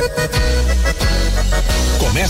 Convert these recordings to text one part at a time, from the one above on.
Thank you.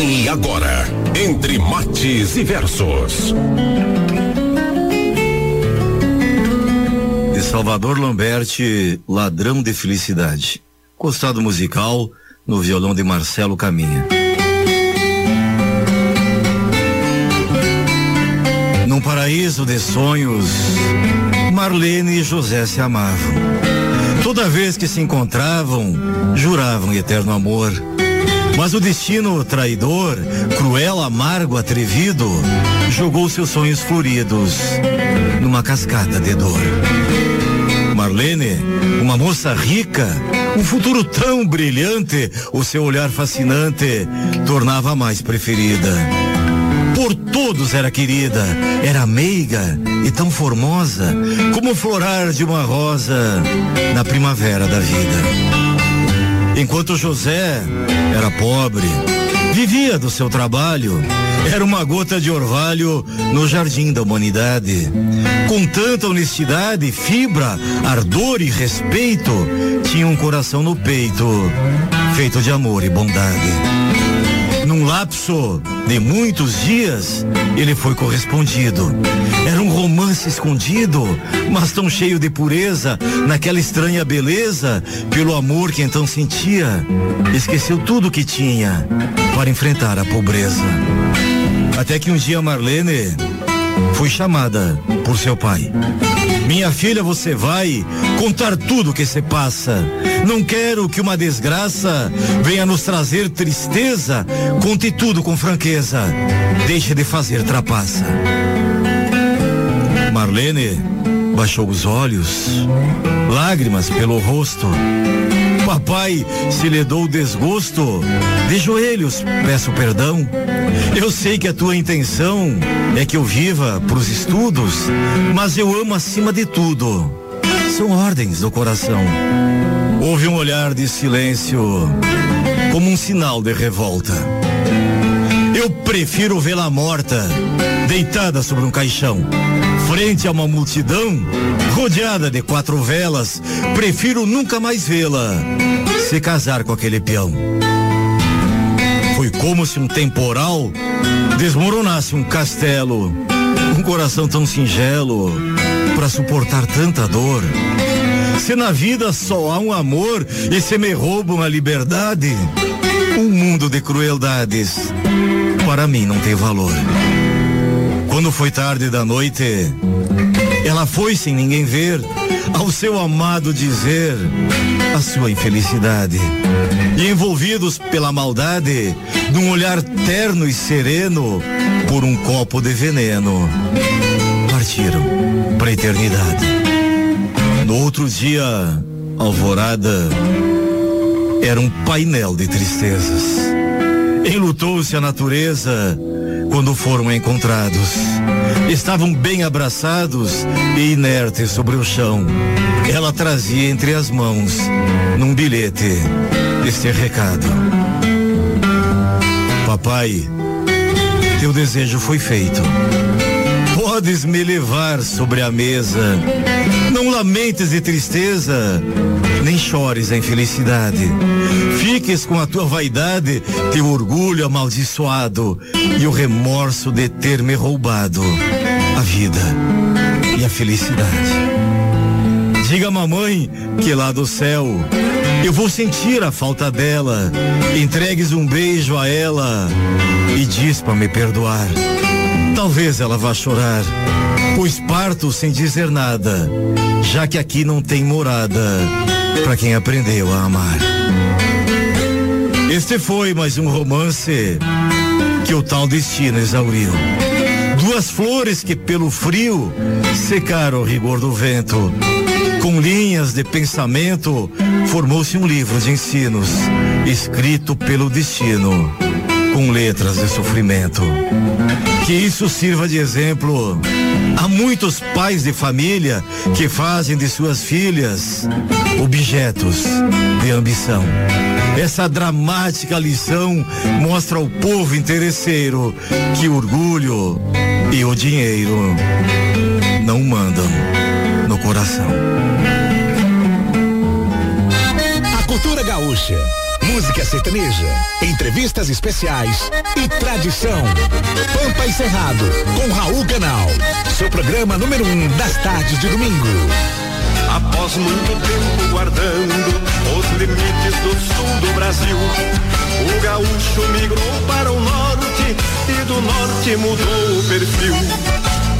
Acompanhe agora, entre mates e versos. De Salvador Lamberti, Ladrão de Felicidade. Costado musical no violão de Marcelo Caminha. Num paraíso de sonhos, Marlene e José se amavam. Toda vez que se encontravam, juravam eterno amor mas o destino traidor, cruel, amargo, atrevido, jogou seus sonhos floridos numa cascata de dor. Marlene, uma moça rica, um futuro tão brilhante, o seu olhar fascinante tornava mais preferida. Por todos era querida, era meiga e tão formosa como o florar de uma rosa na primavera da vida. Enquanto José era pobre, vivia do seu trabalho, era uma gota de orvalho no jardim da humanidade. Com tanta honestidade, fibra, ardor e respeito, tinha um coração no peito, feito de amor e bondade. Num lapso de muitos dias, ele foi correspondido. Era um romance escondido, mas tão cheio de pureza, naquela estranha beleza, pelo amor que então sentia. Esqueceu tudo que tinha para enfrentar a pobreza. Até que um dia Marlene foi chamada por seu pai. Minha filha, você vai contar tudo o que se passa. Não quero que uma desgraça venha nos trazer tristeza. Conte tudo com franqueza. Deixe de fazer trapaça. Marlene baixou os olhos, lágrimas pelo rosto. Papai, se lhe dou desgosto, de joelhos peço perdão. Eu sei que a tua intenção é que eu viva pros estudos, mas eu amo acima de tudo. São ordens do coração. Houve um olhar de silêncio, como um sinal de revolta. Eu prefiro vê-la morta, deitada sobre um caixão frente a uma multidão, rodeada de quatro velas, prefiro nunca mais vê-la se casar com aquele peão. Foi como se um temporal desmoronasse um castelo, um coração tão singelo para suportar tanta dor. Se na vida só há um amor e se me roubam a liberdade, um mundo de crueldades para mim não tem valor. Quando foi tarde da noite, ela foi sem ninguém ver ao seu amado dizer a sua infelicidade. E envolvidos pela maldade, num olhar terno e sereno, por um copo de veneno, partiram para a eternidade. No outro dia, alvorada, era um painel de tristezas. Enlutou-se a natureza quando foram encontrados. Estavam bem abraçados e inertes sobre o chão. Ela trazia entre as mãos, num bilhete, este recado: Papai, teu desejo foi feito. Podes me levar sobre a mesa. Não lamentes de tristeza, nem chores a infelicidade. Fiques com a tua vaidade, teu orgulho amaldiçoado e o remorso de ter me roubado a vida e a felicidade. Diga mamãe que lá do céu eu vou sentir a falta dela. Entregues um beijo a ela e diz para me perdoar. Talvez ela vá chorar, pois parto sem dizer nada, já que aqui não tem morada para quem aprendeu a amar. Este foi mais um romance que o tal destino exauriu. Duas flores que pelo frio secaram o rigor do vento. Com linhas de pensamento, formou-se um livro de ensinos, escrito pelo destino, com letras de sofrimento. Que isso sirva de exemplo a muitos pais de família que fazem de suas filhas objetos de ambição. Essa dramática lição mostra ao povo interesseiro que o orgulho e o dinheiro não mandam coração. A cultura gaúcha, música sertaneja, entrevistas especiais e tradição. Pampa e Cerrado, com Raul Canal. Seu programa número um das tardes de domingo. Após muito tempo guardando os limites do sul do Brasil, o gaúcho migrou para o norte e do norte mudou o perfil.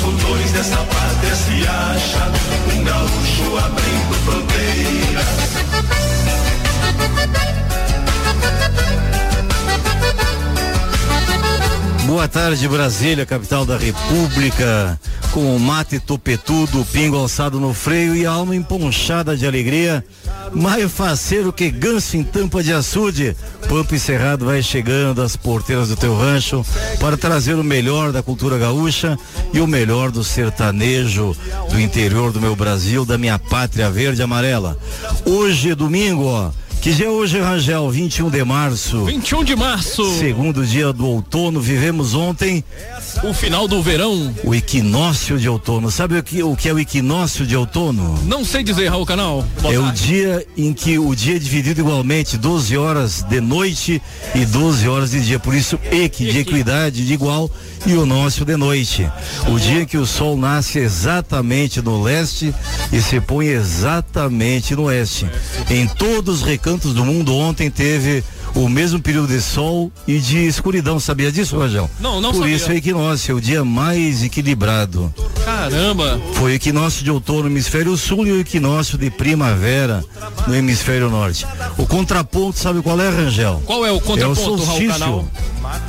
Nos fundões desta pátria se acha um gaúcho abrindo fronteiras. Boa tarde, Brasília, capital da República. Com o mate topetudo, pingo alçado no freio e a alma emponchada de alegria. Maio faceiro que ganso em tampa de açude. Pampa e Cerrado vai chegando às porteiras do teu rancho para trazer o melhor da cultura gaúcha e o melhor do sertanejo do interior do meu Brasil, da minha pátria verde e amarela. Hoje, domingo, ó. Que dia é hoje, Rangel? 21 de março. 21 de março. Segundo dia do outono, vivemos ontem o final do verão. O equinócio de outono. Sabe o que, o que é o equinócio de outono? Não sei dizer, Raul Canal. Boa é tarde. o dia em que o dia é dividido igualmente, 12 horas de noite e 12 horas de dia. Por isso, equi, de equidade, de igual, e o nosso de noite. O dia que o sol nasce exatamente no leste e se põe exatamente no oeste. Em todos os recantos do mundo, ontem teve o mesmo período de sol e de escuridão. Sabia disso, Rajão? Não, não Por sabia. isso é equinócio, é o dia mais equilibrado. Caramba! Foi o equinócio de outono no hemisfério sul e o equinócio de primavera no hemisfério norte. O contraponto, sabe qual é, Rangel? Qual é o contraponto, é o solstício.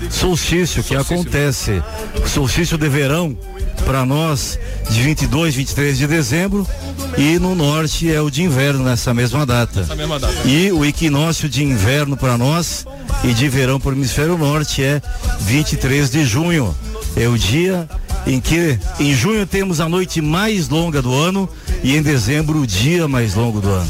Solstício que acontece, solstício de verão para nós de 22, 23 de dezembro e no norte é o de inverno nessa mesma data. Essa mesma data. E o equinócio de inverno para nós e de verão para o hemisfério norte é 23 de junho. É o dia em que em junho temos a noite mais longa do ano e em dezembro o dia mais longo do ano.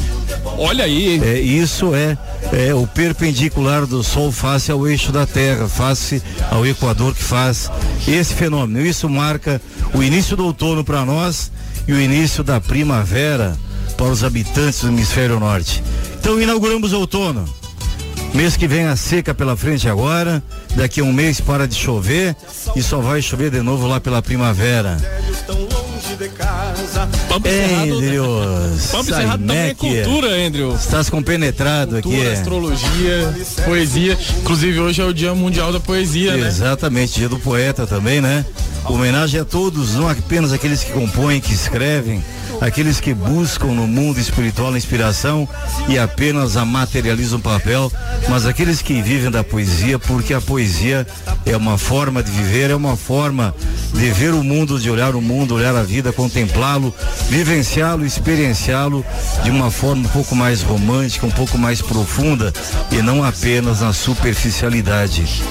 Olha aí. É, isso é, é o perpendicular do Sol face ao eixo da Terra, face ao Equador que faz esse fenômeno. Isso marca o início do outono para nós e o início da primavera para os habitantes do hemisfério norte. Então inauguramos o outono. Mês que vem a seca pela frente agora, daqui a um mês para de chover e só vai chover de novo lá pela primavera. Pampa Encerrado, Andrews, Pampa Encerrado também é cultura, Andrew. Estás compenetrado cultura, aqui. astrologia, poesia. Inclusive hoje é o Dia Mundial da Poesia, né? Exatamente, dia do poeta também, né? Homenagem a todos, não apenas aqueles que compõem, que escrevem, aqueles que buscam no mundo espiritual a inspiração e apenas a materializam papel, mas aqueles que vivem da poesia, porque a poesia é uma forma de viver, é uma forma de ver o mundo, de olhar o mundo, olhar a vida, contemplá-lo, vivenciá-lo, experienciá-lo de uma forma um pouco mais romântica, um pouco mais profunda e não apenas na superficialidade.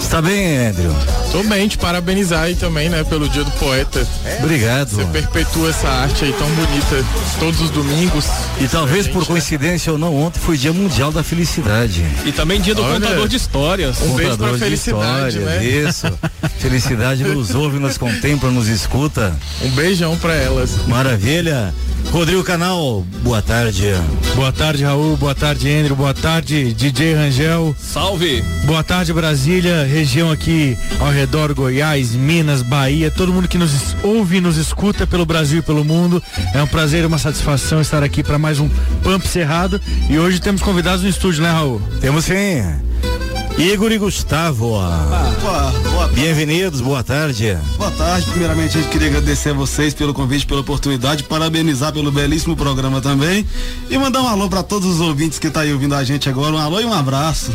Está bem, Andrew? Tô bem, te parabenizar aí também, né, pelo Dia do Poeta. Obrigado. Você perpetua essa arte aí tão bonita todos os domingos. E talvez por coincidência ou não, ontem foi Dia Mundial da Felicidade. E também Dia do Olha, Contador de Histórias. Um beijo pra felicidade, né? Isso. felicidade nos ouve, nos contempla, nos escuta. Um beijão para elas. Maravilha. Rodrigo Canal, boa tarde. Boa tarde, Raul. Boa tarde, Andrew. Boa tarde, DJ Rangel. Salve. Boa tarde, Brasília, região aqui ao redor, Goiás, Minas, Bahia, todo mundo que nos ouve e nos escuta pelo Brasil e pelo mundo. É um prazer e uma satisfação estar aqui para mais um Pump Cerrado. E hoje temos convidados no estúdio, né, Raul? Temos sim. Igor e Gustavo. Ah, Bem-vindos, boa tarde. Boa tarde. Primeiramente, a gente queria agradecer a vocês pelo convite, pela oportunidade, parabenizar pelo belíssimo programa também e mandar um alô para todos os ouvintes que estão tá aí ouvindo a gente agora. Um alô e um abraço.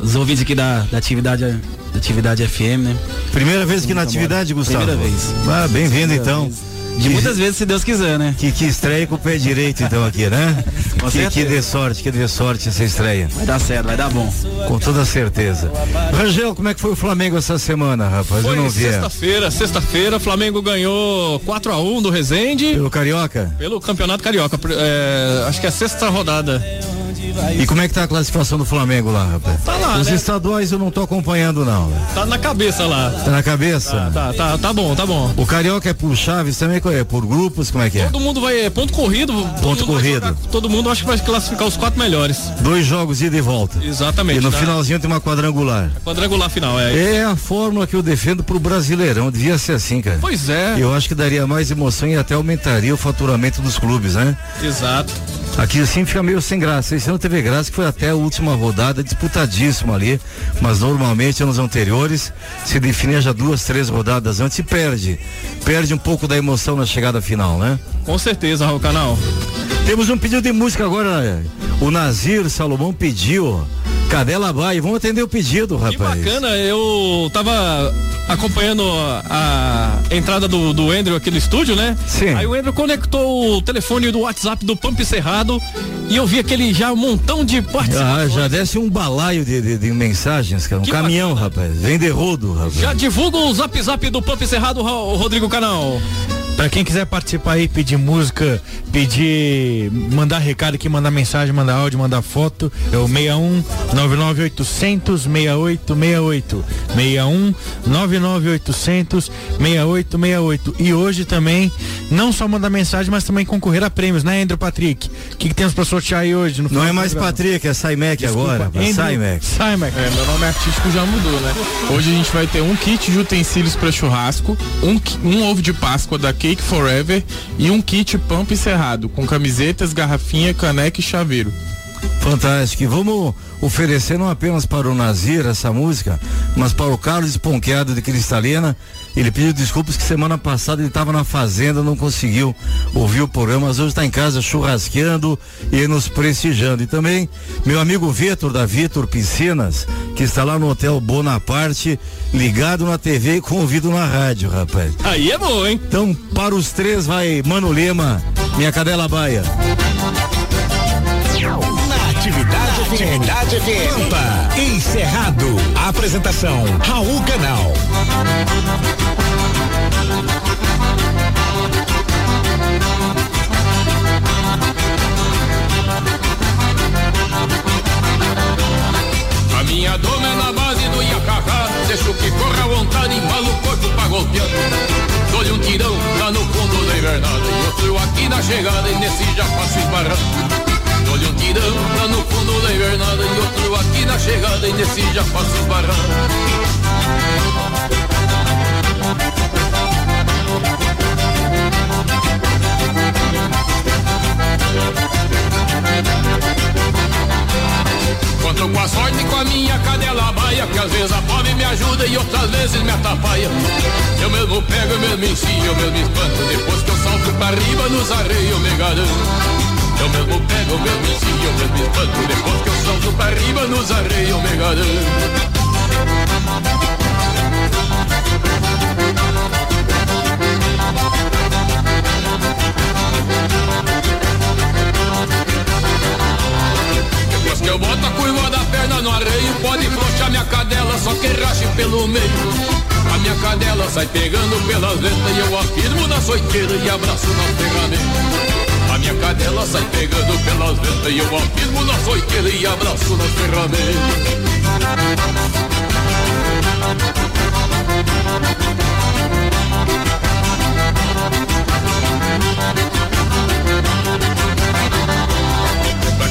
Os ouvintes aqui da, da atividade da atividade FM, né? Primeira vez aqui na atividade, Gustavo? Primeira vez. Ah, bem-vindo então. Vez. De muitas vezes, se Deus quiser, né? Que, que estreia com o pé direito, então, aqui, né? Com que, que dê sorte, que dê sorte essa estreia. Vai dar certo, vai dar bom. Com toda certeza. Rangel, como é que foi o Flamengo essa semana, rapaz? Foi Eu não vi. Sexta-feira, sexta-feira, Flamengo ganhou 4 a 1 do Resende. Pelo Carioca? Pelo Campeonato Carioca. É, acho que é a sexta rodada. E como é que tá a classificação do Flamengo lá, rapaz? Tá lá, Os né? estaduais eu não tô acompanhando, não. Tá na cabeça lá. Tá na cabeça? Tá, tá, tá, tá bom, tá bom. O Carioca é por chaves também, é por grupos, como é que é? Todo mundo vai, é ponto corrido. Ponto corrido. Jogar, todo mundo acho que vai classificar os quatro melhores. Dois jogos ida e volta. Exatamente. E no tá? finalzinho tem uma quadrangular. A quadrangular final, é. É a fórmula que eu defendo pro Brasileirão, devia ser assim, cara. Pois é. Eu acho que daria mais emoção e até aumentaria o faturamento dos clubes, né? Exato. Aqui assim fica meio sem graça. Esse ano teve graça que foi até a última rodada, disputadíssimo ali. Mas normalmente anos anteriores se definia já duas, três rodadas antes e perde. Perde um pouco da emoção na chegada final, né? Com certeza, Raul Canal. Temos um pedido de música agora. O Nazir Salomão pediu. Cadela Baia, vamos atender o pedido, rapaz. Que bacana, eu tava acompanhando a, entrada do, do Andrew aqui no estúdio, né? Sim. Aí o Andrew conectou o telefone do WhatsApp do Pump Cerrado e eu vi aquele já um montão de participações. Ah, já desce um balaio de, de, de mensagens, cara. Um Que caminhão, bacana. rapaz. Vem de rodo, rapaz. Já divulga o zap zap do Pump Cerrado, Rodrigo Canal. Pra quem quiser participar aí, pedir música, pedir, mandar recado aqui, mandar mensagem, mandar áudio, mandar foto, é o 61 99800 6868. 61 99800 6868. E hoje também, não só mandar mensagem, mas também concorrer a prêmios, né, Andrew Patrick? O que, que temos pra sortear aí hoje? No Não é mais programa? Patrick, é Saimec agora. rapaz. Saimec. Saimec. É, meu nome artístico já mudou, né? Hoje a gente vai ter um kit de utensílios para churrasco, um, um ovo de Páscoa da Cake Forever e um kit Pump Cerrado, com camisetas, garrafinha, caneca e chaveiro. Fantástico. Vamos oferecer não apenas para o Nazir essa música, mas para o Carlos Esponqueado de Cristalina. Ele pediu desculpas que semana passada ele estava na fazenda, não conseguiu ouvir o programa, mas hoje está em casa churrasqueando e nos prestigiando. E também meu amigo Vitor, da Vitor Piscinas, que está lá no Hotel Bonaparte, ligado na TV e com ouvido na rádio, rapaz. Aí é bom, hein? Então, para os três vai Mano Lema, minha cadela baia. Atividade FM. Pampa, encerrado. Apresentação, Raul Canal. A minha doma é na base do Iacacá Deixo que corra à vontade, embala o corpo pra golpear Dou-lhe um tirão lá no fundo da invernada E outro aqui na chegada e nesse já passo esbarrando Dou-lhe um tirão lá no fundo da invernada E outro aqui na chegada e nesse já passo esbarrando Conto com a sorte com a minha cadela baia Que às vezes a pobre me ajuda e outras vezes me atrapalha. Eu mesmo pego, eu mesmo ensino, eu mesmo espanto Depois que eu salto pra riba nos arreios me garanto Eu mesmo pego, eu mesmo ensino, eu mesmo espanto Depois que eu salto pra riba nos arreios me garanto Depois que eu boto a curva da perna no arreio Pode flochar minha cadela, só que rache pelo meio. A minha cadela sai pegando pelas ventas E eu afirmo na soiteira e abraço na ferramenta minha cadela sai pegando pelas ventas e eu afirmo na foiteira e abraço nas ferramentas.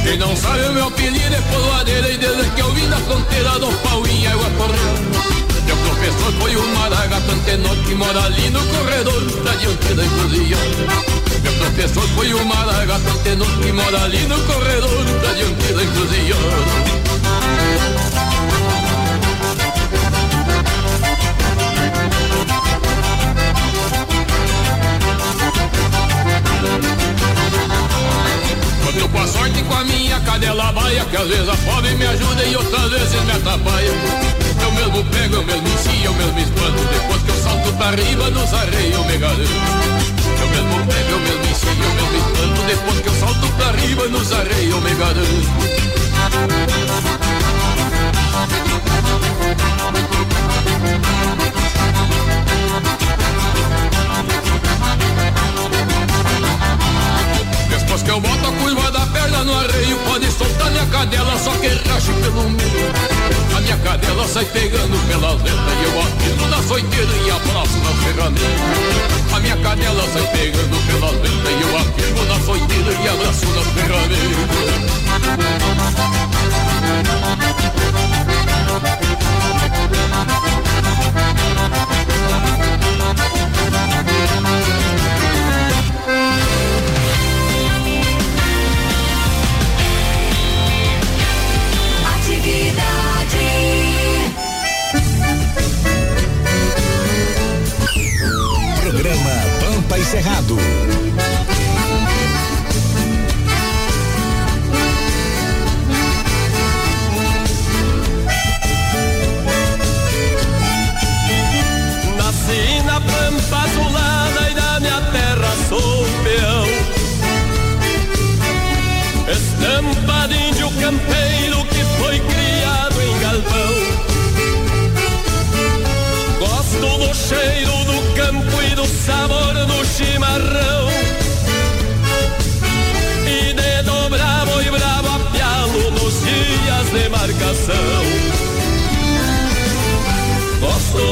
Quem não sabe o meu apelido é povoadeira E desde que eu vim da fronteira do pau em água correndo Meu professor foi um maragato antenor Que mora ali no corredor da dianteira e cozinha Professor foi o maragato tenor que mora ali no corredor, da diante da encruzilhada. Tô com a sorte com a minha cadela baia Que às vezes a fome me ajuda e outras vezes me atrapalha Eu mesmo pego, eu mesmo ensino, eu mesmo espanto Depois que eu salto pra riba nos arreios eu me garanto Eu mesmo pego, eu mesmo ensino, eu mesmo espanto Depois que eu salto pra riba nos arreios eu Depois que eu boto a curva da perna no arreio Pode soltar minha cadela, só cadela sai pegando pela letra E eu atiro na soiteira e abraço na ferramenta. A minha cadela sai pegando pela letra E eu atiro na soiteira e abraço na Programa Pampa e Cerrado. Nasci na pampa azulada e da minha terra sou peão. Estampa de campeiro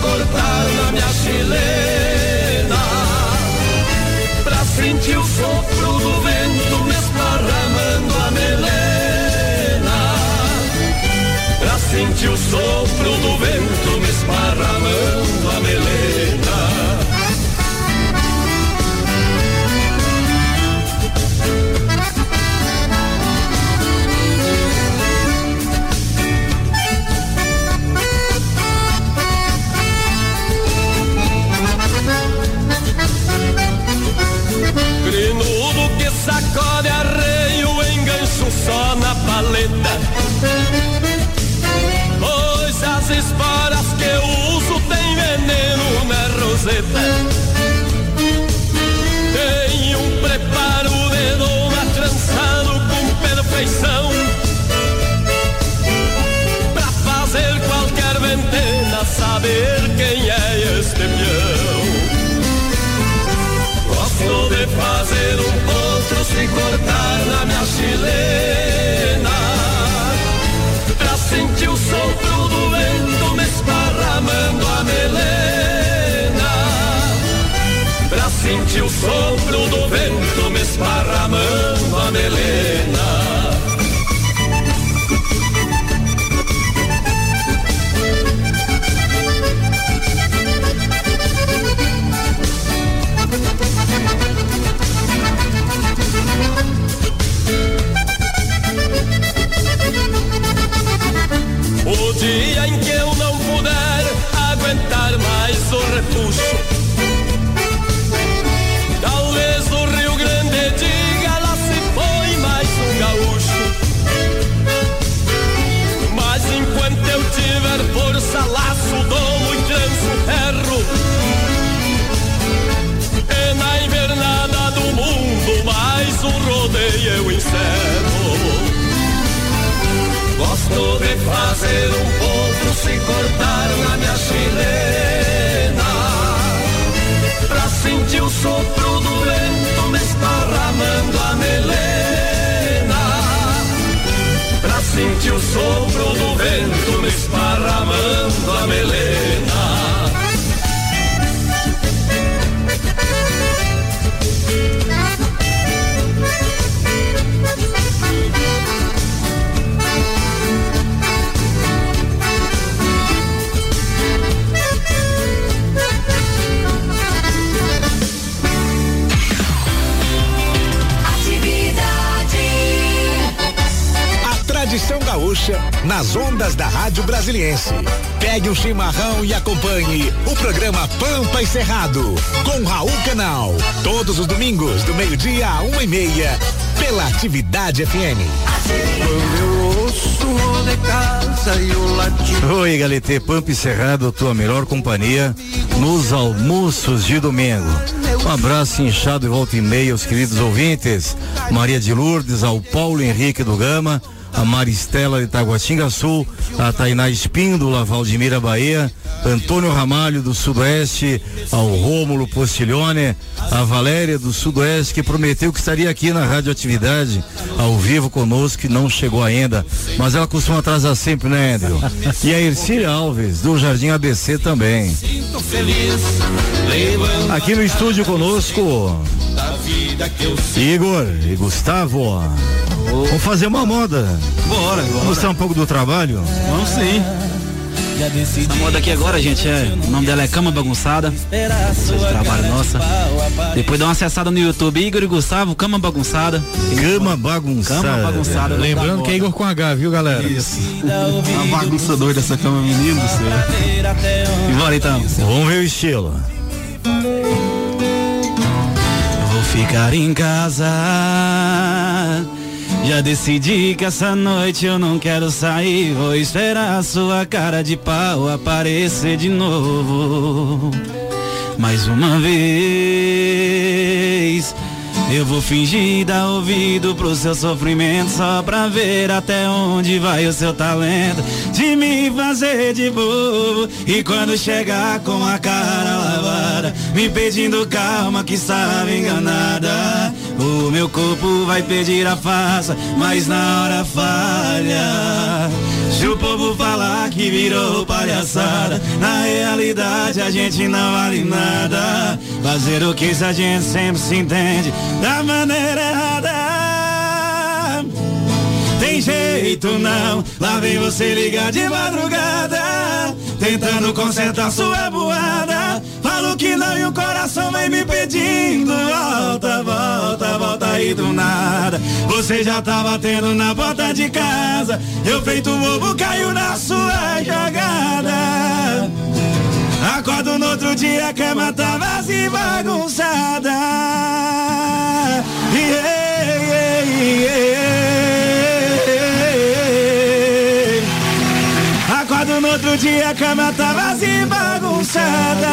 cortar na sopro do vento me esparramando a melena Gosto de fazer um ponto se cortar na minha chilena. Pra sentir o sopro do vento me esparramando a melena. Pra sentir o sopro do vento me esparramando a melena. Nas ondas da Rádio Brasiliense. Pegue um chimarrão e acompanhe o programa Pampa e Cerrado com Raul Canal. Todos os domingos, do meio-dia a uma e meia, pela Atividade FM. Oi, Galete, Pampa e Cerrado, tua melhor companhia nos almoços de domingo. Um abraço inchado e volta e meia aos queridos ouvintes. Maria de Lourdes, ao Paulo Henrique do Gama, a Maristela de Taguatinga Sul, a Tainá Espíndola, Valdemira Bahia, Antônio Ramalho do Sudoeste, ao Rômulo Postiglione, a Valéria do Sudoeste, que prometeu que estaria aqui na radioatividade, ao vivo conosco, que não chegou ainda, mas ela costuma atrasar sempre, né, Andrew? E a Ercília Alves, do Jardim ABC também. Aqui no estúdio conosco, Igor e Gustavo. Vamos fazer uma moda. Bora, Vamos bora. mostrar um pouco do trabalho. Vamos sim. Essa moda aqui agora, gente, é, o nome dela é Cama Bagunçada. Esse trabalho nossa. Depois dá uma acessada no YouTube, Igor e Gustavo, Cama Bagunçada. Cama bagunçada. Cama bagunçada. Lembrando que é Igor com H, viu, galera? Isso. Uma bagunça doida essa cama, menino do céu. E bora então. Vamos ver o estilo. Vou ficar em casa. Já decidi que essa noite eu não quero sair. Vou esperar a sua cara de pau aparecer de novo. Mais uma vez. Eu vou fingir dar ouvido pro seu sofrimento só pra ver até onde vai o seu talento de me fazer de bobo e quando chegar com a cara lavada me pedindo calma que estava enganada o meu corpo vai pedir a farsa mas na hora falha. Se o povo falar que virou palhaçada na realidade a gente não vale nada. Fazer o que se a gente sempre se entende da maneira errada. Tem jeito não, lá vem você ligar de madrugada Tentando consertar sua boada que não e o coração vem me pedindo Volta, volta, volta aí do nada Você já tá batendo na porta de casa Eu feito bobo caiu na sua jogada Acordo no outro dia, a cama tá vazia e bagunçada. Yeah, yeah, yeah. No outro dia, a cama vazia e bagunçada.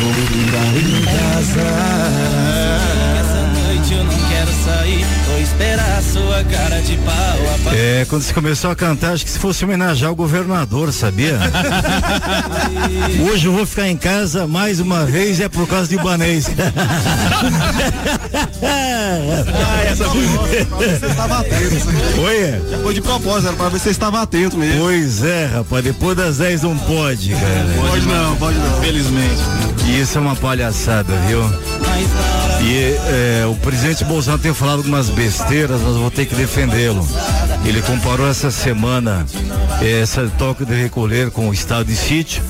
Vou ficar em casa. Essa noite eu não quero sair. Vou esperar a sua cara de pau. É, quando você começou a cantar, acho que se fosse homenagear o governador, sabia? Hoje eu vou ficar em casa mais uma vez, é por causa de Ibanês. Ah, essa foi Você estava atento. aí. Oi? Foi de propósito, era pra ver se você estava atento mesmo. Pois é, rapaz, depois das 10 não pode, cara. Pode não, pode não. Felizmente. E isso é uma palhaçada, viu? E é, o presidente Bolsonaro tem falado algumas besteiras, mas vou ter que defendê-lo. Ele comparou essa semana é, essa toque de recolher com o estado de sítio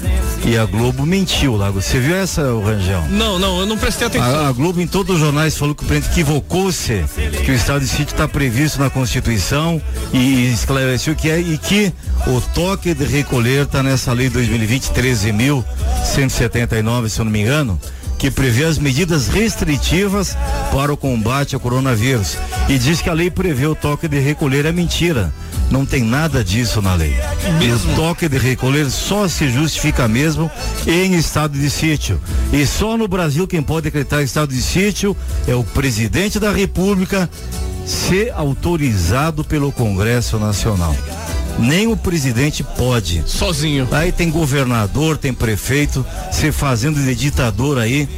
e a Globo mentiu lá. Você viu essa, o Rangel? Não, não, eu não prestei atenção. A, a Globo em todos os jornais falou que o presidente equivocou-se, que o estado de sítio está previsto na Constituição e esclareceu que é e que o toque de recolher está nessa lei 2020 13.179, se eu não me engano, que prevê as medidas restritivas para o combate ao coronavírus e diz que a lei prevê o toque de recolher é mentira. Não tem nada disso na lei. Mesmo? O toque de recolher só se justifica mesmo em estado de sítio. E só no Brasil quem pode decretar estado de sítio é o presidente da República, se autorizado pelo Congresso Nacional. Nem o presidente pode. Sozinho. Aí tem governador, tem prefeito, se fazendo de ditador aí,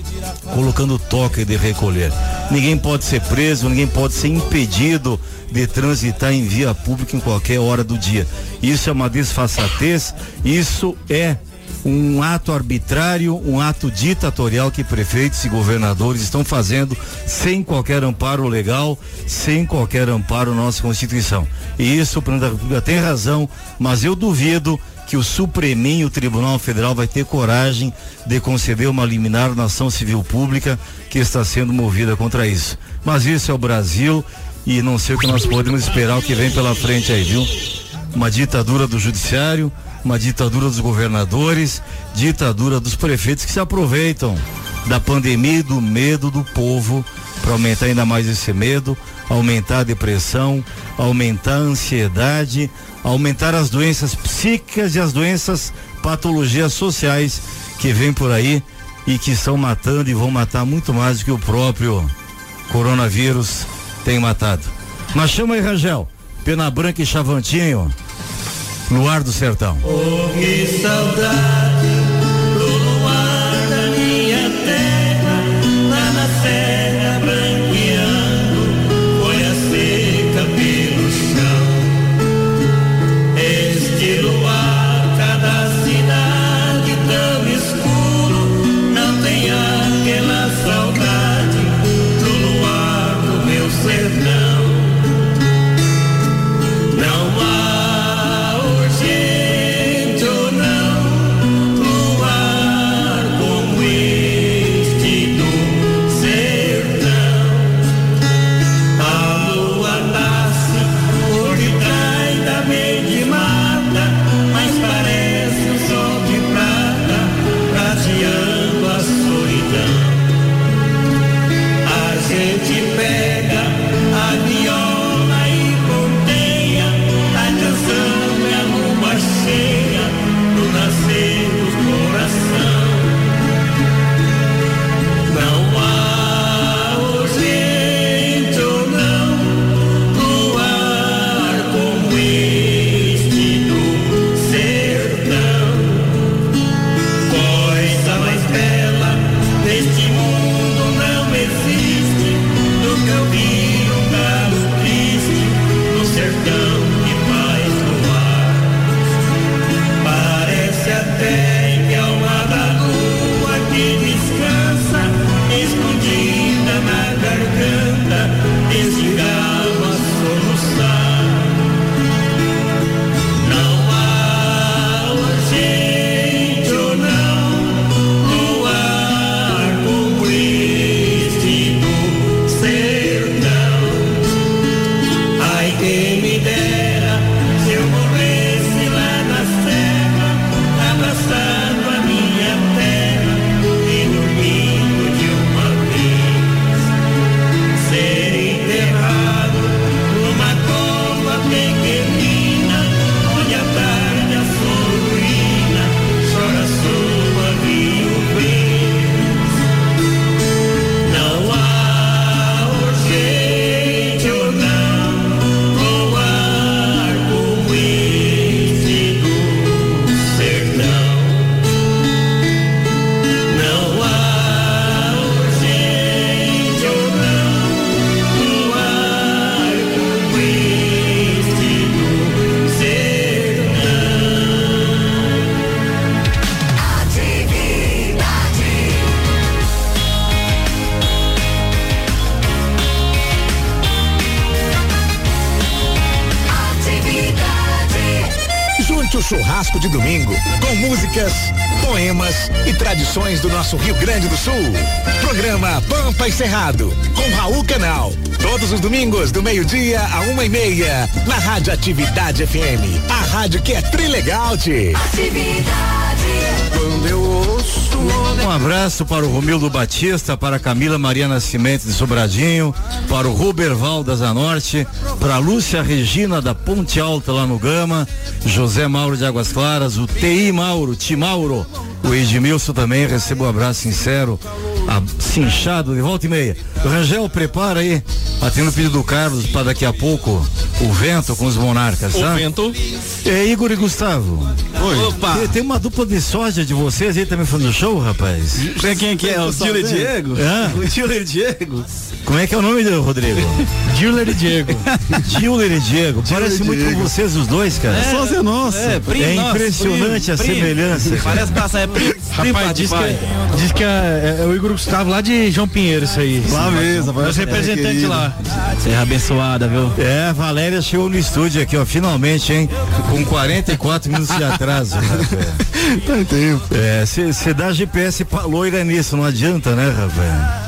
colocando toque de recolher. Ninguém pode ser preso, ninguém pode ser impedido de transitar em via pública em qualquer hora do dia. Isso é uma desfaçatez, isso é um ato arbitrário, um ato ditatorial que prefeitos e governadores estão fazendo sem qualquer amparo legal, sem qualquer amparo na nossa Constituição. E isso o presidente da República tem razão, mas eu duvido que o Supreminho Tribunal Federal vai ter coragem de conceder uma liminar na ação civil pública que está sendo movida contra isso. Mas isso é o Brasil e não sei o que nós podemos esperar o que vem pela frente aí, viu? Uma ditadura do judiciário, uma ditadura dos governadores, ditadura dos prefeitos que se aproveitam da pandemia e do medo do povo para aumentar ainda mais esse medo, aumentar a depressão, aumentar a ansiedade, aumentar as doenças psíquicas e as doenças patologias sociais que vêm por aí e que estão matando e vão matar muito mais do que o próprio coronavírus tem matado. Mas chama aí, Rangel. Pena Branca e Chavantinho. No ar do sertão. Oh, que saudade tradições do nosso Rio Grande do Sul. Programa Pampa e Cerrado com Raul Canal. Todos os domingos do meio-dia a uma e meia na Rádio Atividade FM. A rádio que é trilegal, tchê. Quando eu ouço Um abraço para o Romildo Batista, para a Camila Maria Nascimento de Sobradinho, para o Ruberval da Zanorte, para a Lúcia Regina da Ponte Alta lá no Gama, José Mauro de Águas Claras, o TI Mauro, Ti Mauro, o Edmilson também, recebo um abraço sincero, a, cinchado de volta e meia. O Rangel, prepara aí, atendo o pedido do Carlos para daqui a pouco o vento com os monarcas, O tá? vento. É Igor e Gustavo. Oi. Opa! Tem, tem uma dupla de sósia de vocês aí também fazendo show, rapaz? Sei quem que é? O e Diego? Hã? O e Diego? Como é que é o nome do Rodrigo? Diller e Diego. Gilder e Diego. Parece e muito Diego. com vocês os dois, cara. É, Sósia nossa. É, primo, É impressionante primo, a primo. semelhança. Parece praça, é primo. Rapaz, diz que, diz que é, é o Igor Gustavo lá de João Pinheiro, isso aí. Os parece representantes querido. lá. Serra abençoada, viu? É, a Valéria chegou no estúdio aqui, ó, finalmente, hein? Com 44 minutos de atraso. rapaz. Tá em tempo. É, você dá GPS pra loira nisso, não adianta, né, rapaz?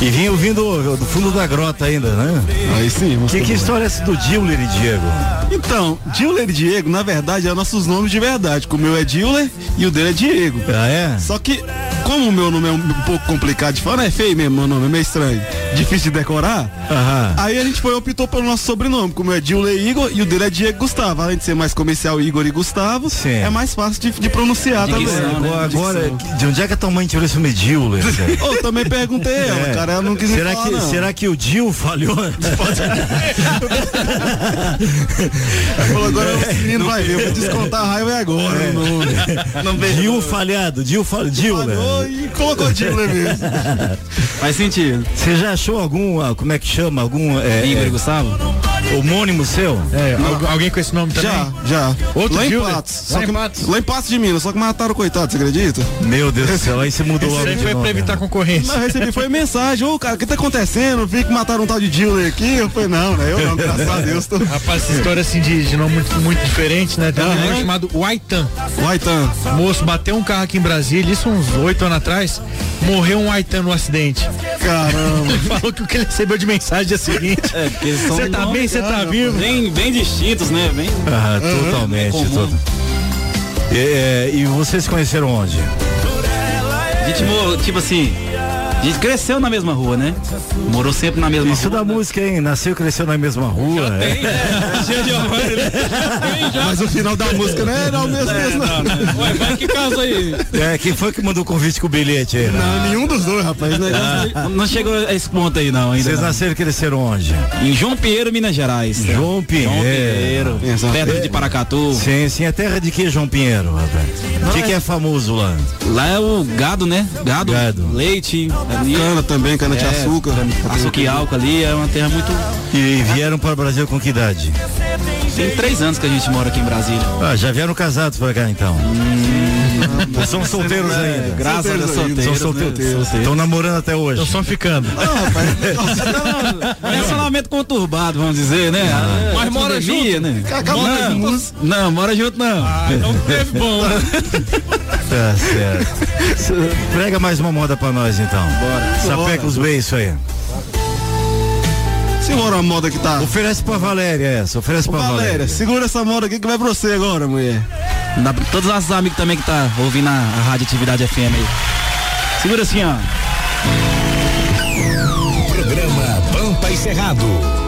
E vinha ouvindo do fundo da grota ainda, né? Aí sim, Que, que história é essa do Gilder e Diego? Então, Diller e Diego, na verdade, é nossos nomes de verdade. que O meu é Diller e o dele é Diego. Ah, é? Só que, como o meu nome é um pouco complicado de falar, é feio mesmo, meu nome é meio estranho, difícil de decorar. Aham. Aí a gente foi optou pelo nosso sobrenome, como é Diller Igor e o dele é Diego Gustavo. Além de ser mais comercial Igor e Gustavo, Sim. é mais fácil de, de pronunciar também. Dicção, né? Agora, agora, de onde é que a tua mãe tirou esse nome Gilder? cara? Ô, também perguntei ela, É. cara, ela não quis me será, falar, que, não. será que o Gil falhou? Falou, agora o menino vai ver, eu vou descontar a raiva é agora. É. Não. Gil falhado, Gil falhado, Gilder. Falou e colocou Diller mesmo. Faz sentido. Você já achou algum, ah, como é que chama, algum é, Igor e é, Gustavo? Homônimo seu? É, al- alguém com esse nome também? Já, já. Outro lá em? Patos. Lá em Patos? lá em Patos de Minas, só que mataram o coitado, você acredita? Meu Deus do céu, aí você mudou Isso logo aí de foi pra evitar concorrência. Mas eu recebi foi mensagem, ô cara, o que tá acontecendo? Vi que mataram um tal de Diller aqui. Eu falei, não, né? Eu não, graças a Deus. Tô... Rapaz, essa história assim de, de nome muito, muito diferente, né? Tem um negócio chamado Waitan. Waitan. Moço bateu um carro aqui em Brasília, isso uns oito anos atrás, morreu um Waitan no acidente. Caramba. Falou que o que ele recebeu de mensagem é o seguinte: É, porque eles são Você tá bem, você tá vivo? bem, bem distintos, né? Bem... Ah, totalmente. comum. todo- É, e vocês se conheceram onde? A gente, tipo assim, a gente cresceu na mesma rua, né? Morou sempre na mesma Isso rua. da música, hein? Nasceu e cresceu na mesma rua. é. Mas o final da música não era o mesmo, mesmo não. Ué, vai que casa aí. É, quem foi que mandou o convite com o bilhete aí? né? Não, nenhum dos dois, rapaz. Né? Não, não chegou a esse ponto aí não, ainda. Vocês não. nasceram e cresceram onde? Em João Pinheiro, Minas Gerais. João Pinheiro. João Pinheiro. Perto de Paracatu. Sim, sim, é terra de que, João Pinheiro, rapaz? O que, que é famoso lá? Lá é o gado, né? Gado, Gado. leite, ali, Cana também, cana de é, açúcar. açúcar e álcool ali, é uma terra muito. E vieram para o Brasil com que idade? Tem três anos que a gente mora aqui em Brasília. Ah, já vieram casados pra cá então? Ou são solteiros ainda? Graças a Deus, Solteiros ainda. solteiros. São né? solteiros. Estão namorando até hoje. Estão só ficando. Relacionamento conturbado, vamos dizer, né? É, Mas mora pandemia, né? Acabou Não, não, mora junto não. Então teve bom. Tá certo. Prega mais uma moda pra nós então. Bora. Sapeca os beijos aí. Segura a moda que tá. Oferece pra Valéria essa, oferece Ô, pra Valéria, Valéria. segura essa moda aqui que vai pra você agora, mulher. Dá pra todos os nossos amigos também que tá ouvindo a, a Rádio Atividade FM aí. Segura assim, ó. Programa Pampa e Cerrado.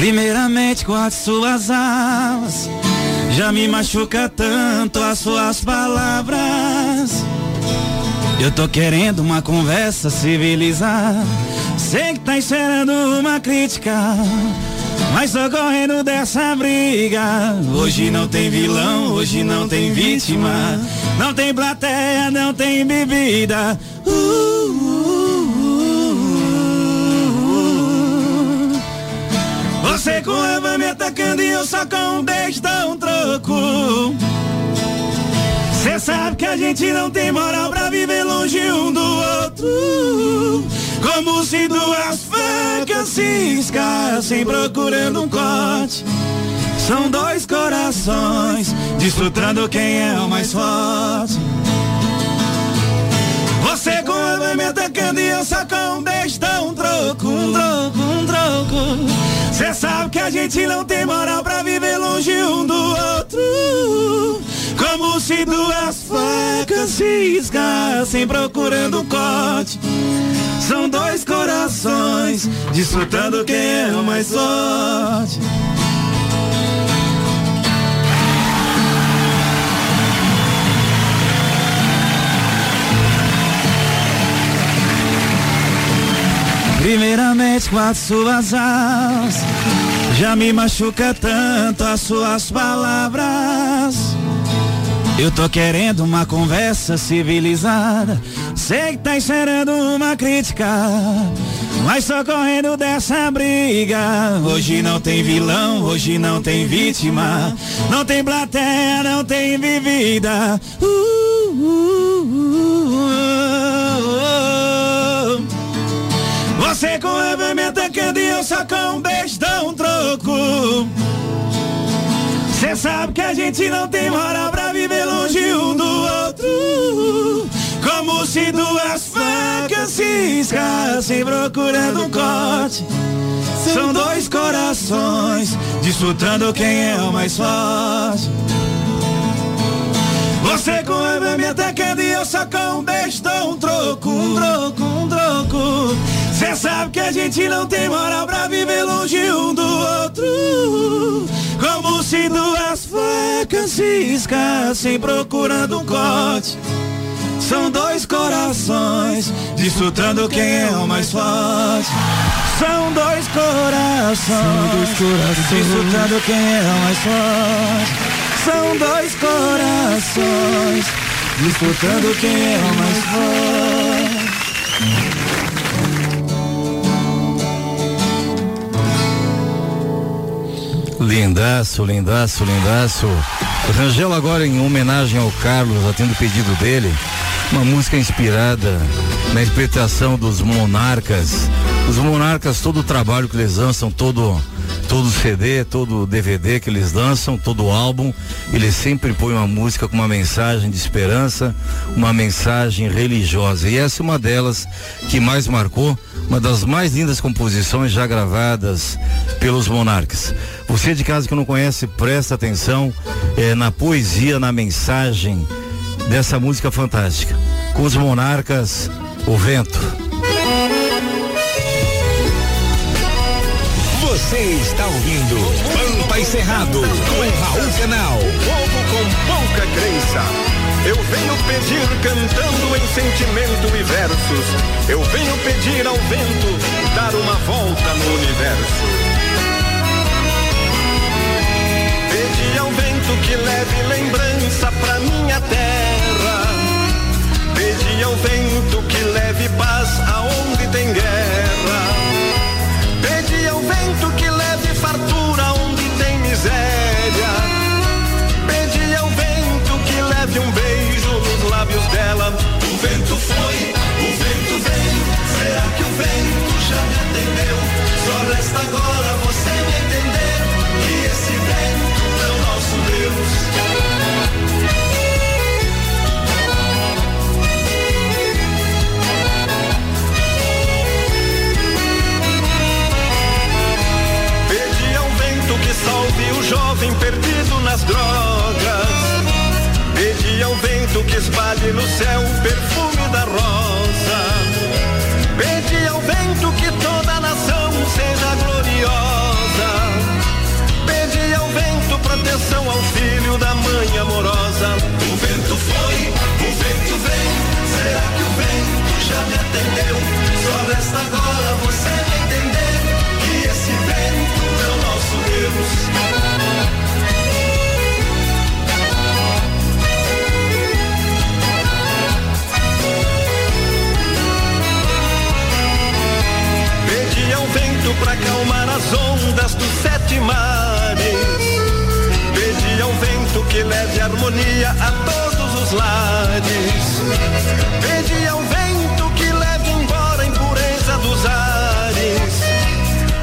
Primeiramente guarde suas alas Já me machuca tanto as suas palavras. Eu tô querendo uma conversa civilizada. Sei que tá esperando uma crítica Mas tô correndo dessa briga. Hoje não tem vilão, hoje não tem vítima. Não tem plateia, não tem bebida. Uh, uh, Você com raiva me atacando e eu só com um beijo dou um troco. Cê sabe que a gente não tem moral pra viver longe um do outro. Como se duas facas se escassem procurando um corte. São dois corações disputando quem é o mais forte. Me atacando e eu só com um dá um troco, um troco, um troco. Cê sabe que a gente não tem moral pra viver longe um do outro. Como se duas facas se esgassem procurando um corte. São dois corações disputando quem é o mais forte. Primeiramente com as suas asas Já me machuca tanto as suas palavras. Eu tô querendo uma conversa civilizada Sei que tá esperando uma crítica Mas tô correndo dessa briga. Hoje não tem vilão, hoje não tem vítima Não tem plateia, não tem vivida. Uh, uh, uh, sabe que a gente não tem moral pra viver longe um do outro. Como se duas facas se escassem procurando um corte. São dois corações disputando quem é o mais forte. Você com a me atacando e eu só com um beijo dou um troco Um troco, um troco Cê sabe que a gente não tem moral pra viver longe um do outro. Como se duas facas se escassem procurando um corte. São dois corações disputando quem é o mais forte. São dois corações, disputando quem é o mais forte. São dois corações disputando quem é o mais Lindaço, lindaço, lindaço. Rangel agora em homenagem ao Carlos, atendo o pedido dele, uma música inspirada na interpretação dos Monarcas. Os Monarcas, todo o trabalho que eles lançam, todo todo CD, todo DVD que eles lançam, todo álbum, eles sempre põem uma música com uma mensagem de esperança, uma mensagem religiosa. E essa é uma delas que mais marcou, uma das mais lindas composições já gravadas pelos Monarcas. Você de casa que não conhece, presta atenção é, na poesia, na mensagem dessa música fantástica. Com os Monarcas, o vento. Você está ouvindo Pampa e Cerrado com Raul Canal. Povo com pouca crença. Eu venho pedir cantando em sentimento e versos. Eu venho pedir ao vento dar uma volta no universo. Pedi ao vento que leve lembrança pra minha terra. Pedi ao vento céu que leve harmonia a todos os lares. Pede ao vento que leve embora a impureza dos ares.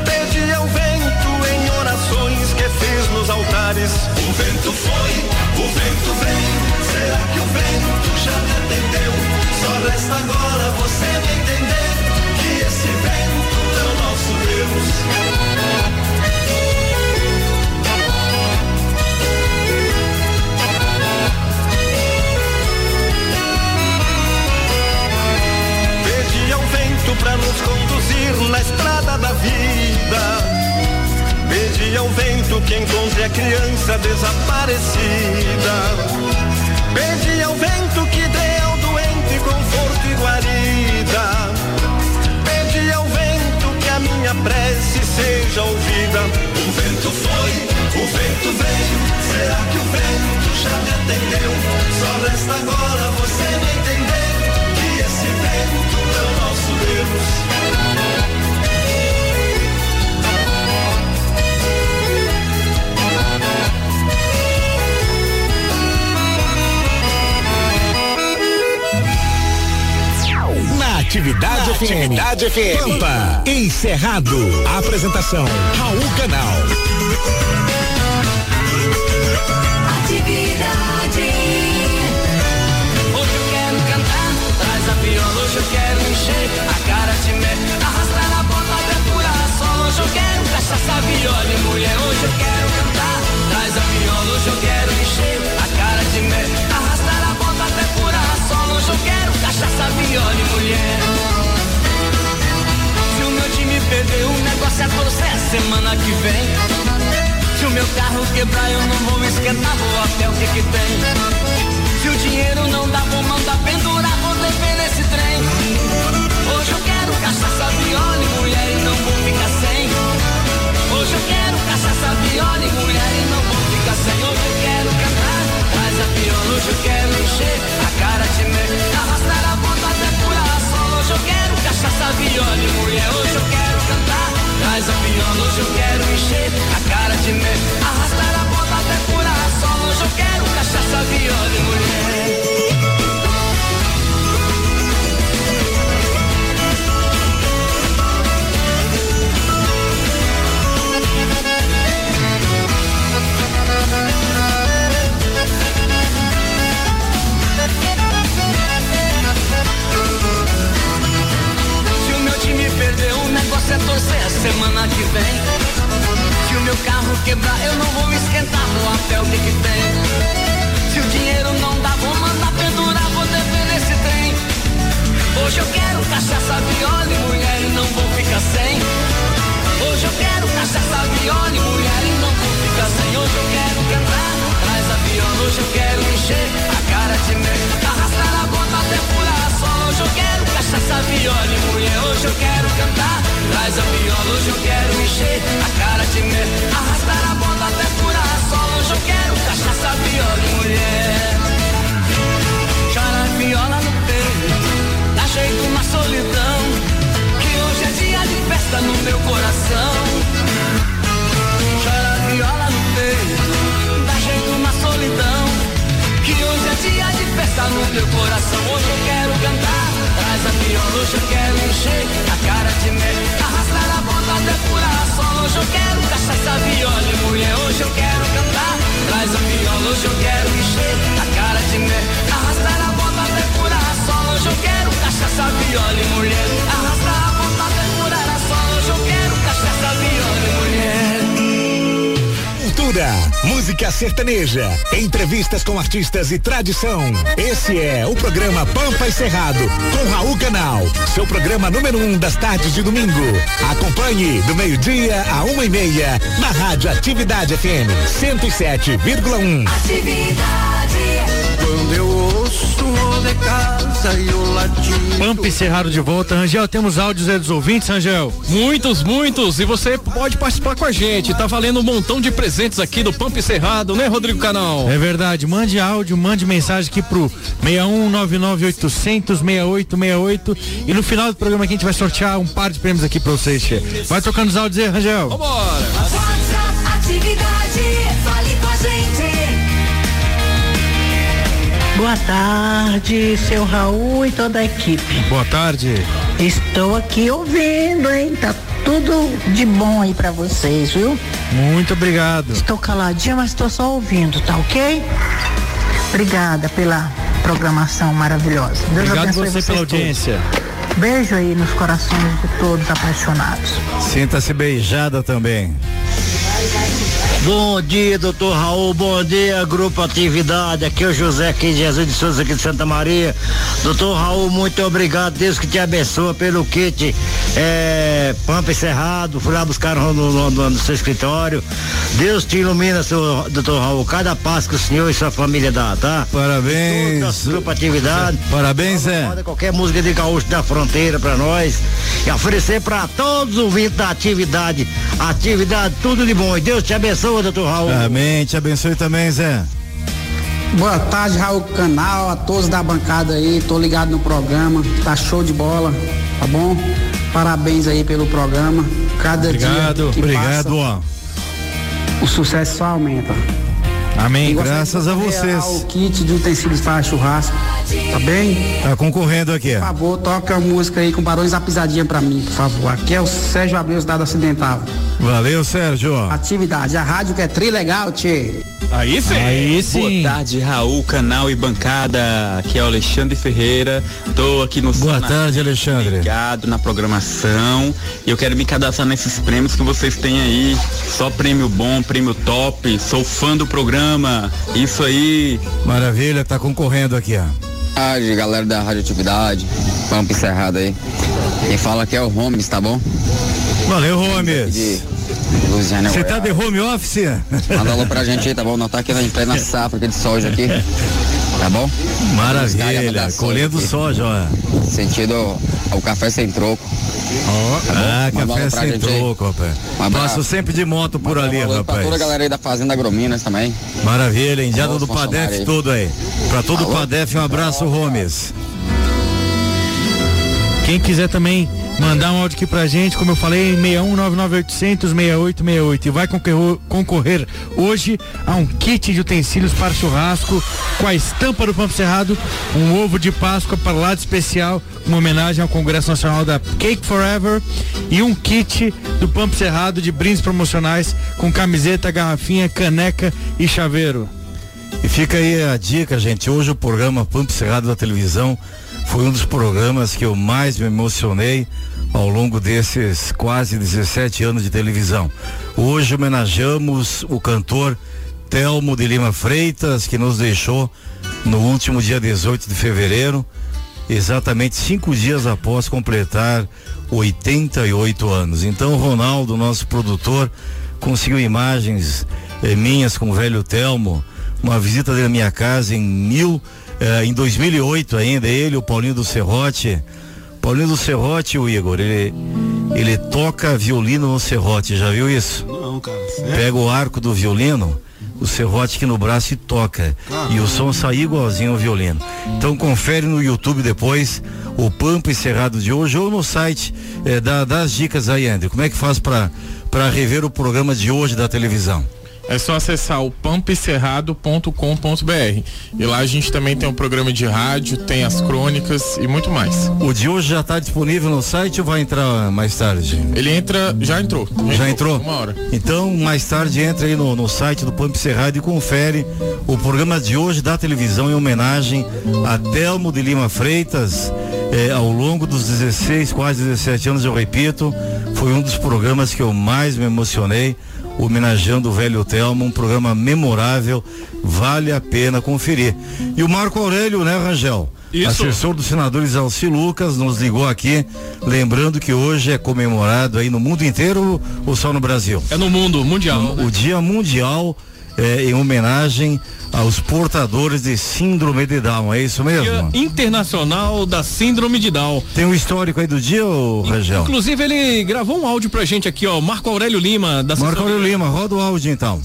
Pede ao vento em orações que fiz nos altares. O vento foi, o vento veio. Será que o vento já me atendeu? Só resta agora você me entender que esse vento é o nosso Deus. pra nos conduzir na estrada da vida. Pedir ao vento que encontre a criança desaparecida. Pedir ao vento que Atividade FM. Pampa. Encerrado. Apresentação. Raul Canal. Atividade. Hoje eu quero cantar, traz a viola, hoje eu quero encher a cara de mé, arrastar a bota até furar só. Hoje eu quero cachaça, viola e mulher. Hoje eu quero cantar, traz a viola, hoje eu quero encher a cara de mé, arrastar a bota até furar só. Hoje eu quero cachaça, viola e mulher. Se o meu time perder, o negócio é semana que vem. Se o meu carro quebrar, eu não vou esquentar, vou até o que que tem. Se o dinheiro não dá, vou mandar pendurar, vou dever nesse trem. Hoje eu quero cachaça, viola e mulher e não vou ficar sem. Hoje eu quero cachaça, viola e mulher e não vou ficar sem. Hoje eu quero cantar, traz a viola, hoje eu quero encher a cara de mel, arrastar a bota até furar sol. Hoje eu quero cachaça, viola e mulher, hoje eu quero Traz a hoje eu quero encher a cara de mel, arrastar a bota até furar sol. Hoje eu quero cachaça, viola e mulher. Negócio é torcer a semana que vem. Se o meu carro quebrar, eu não vou esquentar no hotel que que tem. Se o dinheiro não dá, vou mandar pendurar, vou dever nesse trem. Hoje eu quero cachaça, viola e mulher e não vou ficar sem. Hoje eu quero cachaça, viola e mulher e não vou ficar sem. Hoje eu quero cantar, traz a viola, hoje eu quero encher a cara de mel, arrastar a bota até furar só. Hoje eu quero cachaça, viola e mulher, hoje eu quero traz a viola, hoje eu quero encher a cara de mel, arrastar a bota até furar só. Hoje eu quero cachaça, viola e mulher. Chora a viola no peito, dá jeito uma solidão, que hoje é dia de festa no meu coração. Chora a viola no peito, dá jeito uma solidão, que hoje é dia de festa no meu coração. Hoje eu quero cantar, traz a viola, hoje eu quero encher a cara de mel, arrastar a bota até furar sol. Hoje eu quero cachaça, viola e mulher. Hoje eu quero cantar, traz a viola, hoje eu quero encher a cara de mel, arrastar a bota até furar sol. Hoje eu quero cachaça, viola e mulher, arrastar a Cultura, música sertaneja, entrevistas com artistas e tradição. Esse é o programa Pampa e Cerrado, com Raul Canal, seu programa número um das tardes de domingo. Acompanhe do meio-dia a uma e meia, na Rádio Atividade FM 107,1. Quando eu ouço o Pampa e Cerrado de volta. Rangel, temos áudios aí dos ouvintes, Rangel? Muitos, muitos. E você pode participar com a gente. Tá valendo um montão de presentes aqui do Pampa e Cerrado, né, Rodrigo Canal? É verdade. Mande áudio, mande mensagem aqui pro 61998006868 e no final do programa aqui a gente vai sortear um par de prêmios aqui pra vocês, Che. Vai tocando os áudios aí, Rangel. Vambora. Atividade, fale com a gente. Boa tarde, seu Raul e toda a equipe. Boa tarde. Estou aqui ouvindo, hein? Tá tudo de bom aí pra vocês, viu? Muito obrigado. Estou caladinha, mas estou só ouvindo, tá ok? Obrigada pela programação maravilhosa. Deus Obrigado abençoe você pela todos. audiência. Beijo aí nos corações de todos apaixonados. Sinta-se beijada também. Bom dia, doutor Raul. Bom dia, Grupo Atividade. Aqui é o José aqui Jesus de Souza, aqui de Santa Maria. Doutor Raul, muito obrigado. Deus que te abençoe pelo kit é, Pampa Encerrado. Fui lá buscar no, no, no, no seu escritório. Deus te ilumina, seu, doutor Raul. Cada passo que o senhor e sua família dá, tá? Parabéns. Nosso Grupo Atividade. Parabéns, Zé. Qualquer música de gaúcho da fronteira pra nós. E oferecer pra todos os ouvintes da atividade. Atividade, tudo de bom. E Deus te abençoe, doutor Raul. Amém. Te abençoe também, Zé. Boa tarde, Raul Canal, a todos da bancada aí, tô ligado no programa, tá show de bola, tá bom? Parabéns aí pelo programa. Cada Obrigado. dia que Obrigado, passa, ó. o sucesso só aumenta. Amém. Graças a vocês. O kit de utensílios para churrasco, tá bem? Tá concorrendo aqui. Por favor, toca a música aí com Barões da Pisadinha pra mim, por favor. Aqui é o Sérgio Abreu, Cidade Ocidental. Valeu, Sérgio. Atividade, a rádio que é tri legal, tchê. Aí sim. Aí sim. Boa tarde, Raul, canal e bancada. Aqui é o Alexandre Ferreira. Tô aqui no Boa tarde, Alexandre. ligado na programação. E eu quero me cadastrar nesses prêmios que vocês têm aí. Só prêmio bom, prêmio top. Sou fã do programa. Isso aí. Maravilha, tá concorrendo aqui, ó. tarde, galera da Radioatividade, Pampa Encerrado aí. Quem fala aqui é o Holmes, tá bom? Valeu, Gomes. De Luciana Você tá de home office? Manda alô pra gente aí, tá bom? Nós tá aqui na plena safra aqui de soja aqui. Tá bom? Maravilha, colhendo soja, ó. Sentido o café sem troco. Tá bom? Ah, Manda café sem troco, rapaz. Um abraço. Passo sempre de moto por ali, Um alô Pra toda a rapaz. galera aí da Fazenda Agrominas também. Maravilha, indiado do Padef aí. todo aí. Pra todo o? Padef, um abraço, Gomes. Quem quiser também mandar um áudio aqui pra gente, como eu falei, 6199800 6868 e vai concorrer, concorrer hoje a um kit de utensílios para churrasco com a estampa do Pampo Cerrado, um ovo de Páscoa para lado especial, uma homenagem ao Congresso Nacional da Cake Forever e um kit do Pampo Cerrado de brindes promocionais com camiseta, garrafinha, caneca e chaveiro. E fica aí a dica, gente. Hoje o programa Pampo Cerrado da televisão foi um dos programas que eu mais me emocionei ao longo desses quase 17 anos de televisão. Hoje homenageamos o cantor Telmo de Lima Freitas, que nos deixou no último dia 18 de fevereiro, exatamente cinco dias após completar 88 anos. Então, Ronaldo, nosso produtor, conseguiu imagens eh, minhas com o velho Telmo, uma visita dele à minha casa em mil, eh, em 2008 ainda, ele, o Paulinho do Serrote. Paulinho do Serrote, o Igor, ele, ele toca violino no serrote, já viu isso? Não, cara. Pega o arco do violino, o serrote aqui no braço e toca. E o som sai igualzinho ao violino. Então confere no YouTube depois o Pampa Encerrado de hoje ou no site eh, dá, dá as dicas aí, André. Como é que faz para rever o programa de hoje da televisão? É só acessar o pampecerrado.com.br. E lá a gente também tem um programa de rádio, tem as crônicas e muito mais. O de hoje já está disponível no site ou vai entrar mais tarde? Ele entra, já entrou. Já entrou? Uma hora. Então, mais tarde entra aí no, no site do Pampa Cerrado e confere o programa de hoje da televisão em homenagem a Telmo de Lima Freitas. Eh, ao longo dos 16, quase 17 anos, eu repito, foi um dos programas que eu mais me emocionei, homenageando o velho Telmo, um programa memorável, vale a pena conferir. E o Marco Aurélio, né, Rangel? Isso. Assessor dos senadores Alci Lucas nos ligou aqui, lembrando que hoje é comemorado aí no mundo inteiro ou só no Brasil? É no mundo mundial. O, o Dia Mundial é, em homenagem aos portadores de síndrome de Down, é isso mesmo? Dia Internacional da Síndrome de Down. Tem um histórico aí do dia, ô Rangel? Inclusive, ele gravou um áudio pra gente aqui, ó. Marco Aurélio Lima, da Marco Aurélio Lima, roda o áudio então.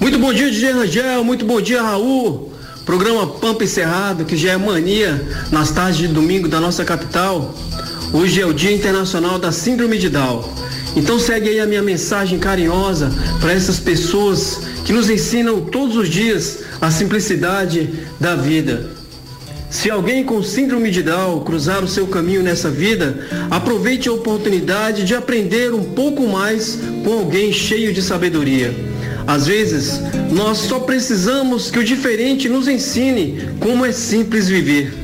Muito bom dia, DJ Rangel. Muito bom dia, Raul. Programa Pampa Encerrado, que já é mania nas tardes de domingo da nossa capital. Hoje é o Dia Internacional da Síndrome de Down. Então segue aí a minha mensagem carinhosa para essas pessoas que nos ensinam todos os dias a simplicidade da vida. Se alguém com síndrome de Down cruzar o seu caminho nessa vida, aproveite a oportunidade de aprender um pouco mais com alguém cheio de sabedoria. Às vezes, nós só precisamos que o diferente nos ensine como é simples viver.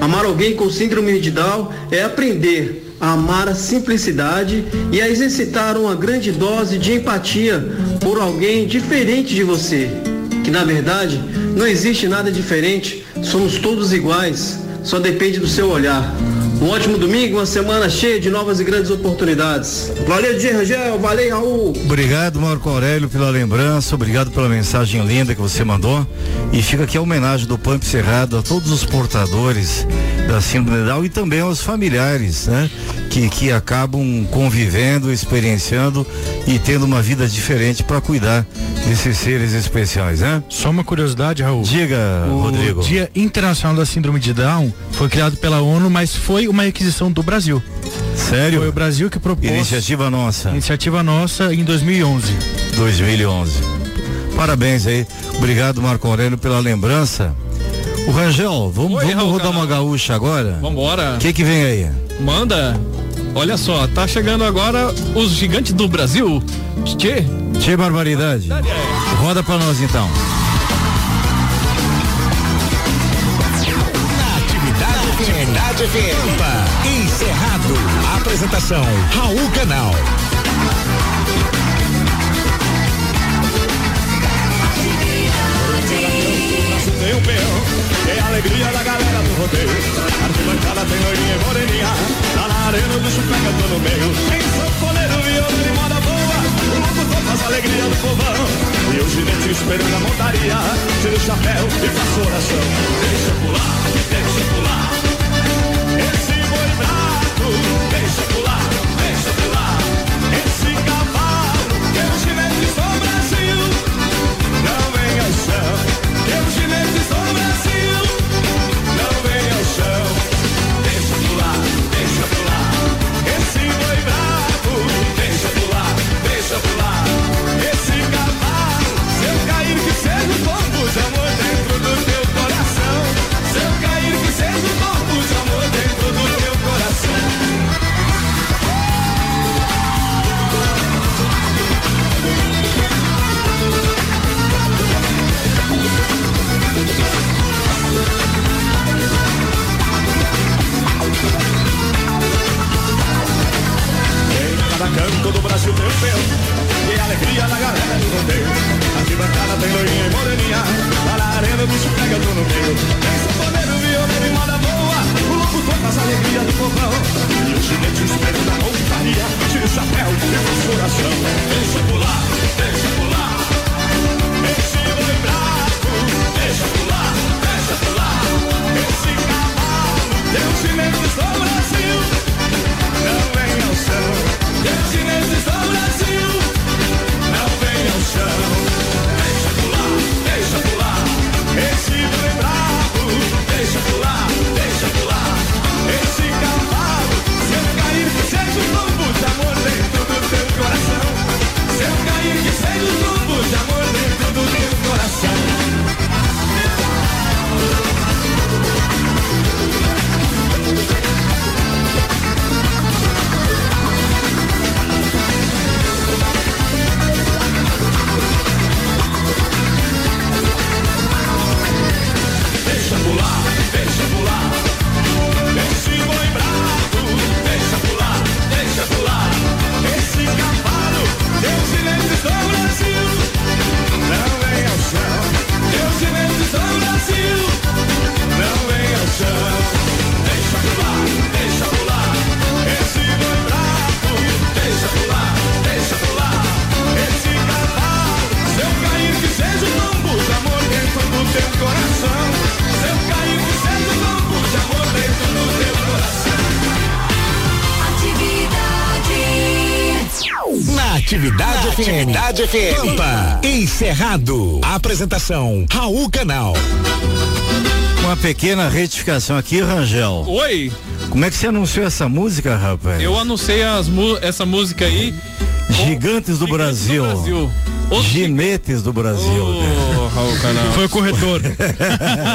Amar alguém com síndrome de Down é aprender a amar a simplicidade e a exercitar uma grande dose de empatia por alguém diferente de você. Que na verdade não existe nada diferente, somos todos iguais, só depende do seu olhar. Um ótimo domingo, uma semana cheia de novas e grandes oportunidades. Valeu, Dia Rangel, valeu, Raul. Obrigado, Marco Aurélio, pela lembrança, obrigado pela mensagem linda que você mandou. E fica aqui a homenagem do Pump Cerrado a todos os portadores da síndrome de Down e também aos familiares, né? Que, que acabam convivendo, experienciando e tendo uma vida diferente para cuidar desses seres especiais, né? Só uma curiosidade, Raul. Diga, o Rodrigo. Dia Internacional da Síndrome de Down foi criado pela ONU, mas foi uma requisição do Brasil. Sério? Foi o Brasil que propôs. Iniciativa nossa. Iniciativa nossa em 2011. 2011. Parabéns aí. Obrigado, Marco Aurélio, pela lembrança. O Rangel, vamos, Oi, vamos Raul rodar Canal. uma gaúcha agora? Vambora. O que que vem aí? Manda. Olha só, tá chegando agora os gigantes do Brasil. Tchê. Tchê barbaridade. Roda pra nós então. Atividade FM. Opa, Encerrado. Apresentação Raul Canal. Tem o peão, é a alegria da galera do rodeio. Arquibancada tem loirinha e moreninha. Tá na arena do chupega, tô no meio. Tem sanfoneiro, viola de moda boa. O locutor faz a alegria do povão. E o ginete esperando a montaria. Tira o chapéu e faça oração. Deixa pular, deixa pular. Atividade FM. Pampa. Encerrado. Apresentação Raul Canal. Uma pequena retificação aqui, Rangel. Oi. Como é que você anunciou essa música, rapaz? Eu anunciei essa música aí. Gigantes do Brasil. Brasil. Ginetes do Brasil. Ô, Raul Canal. Foi o corretor.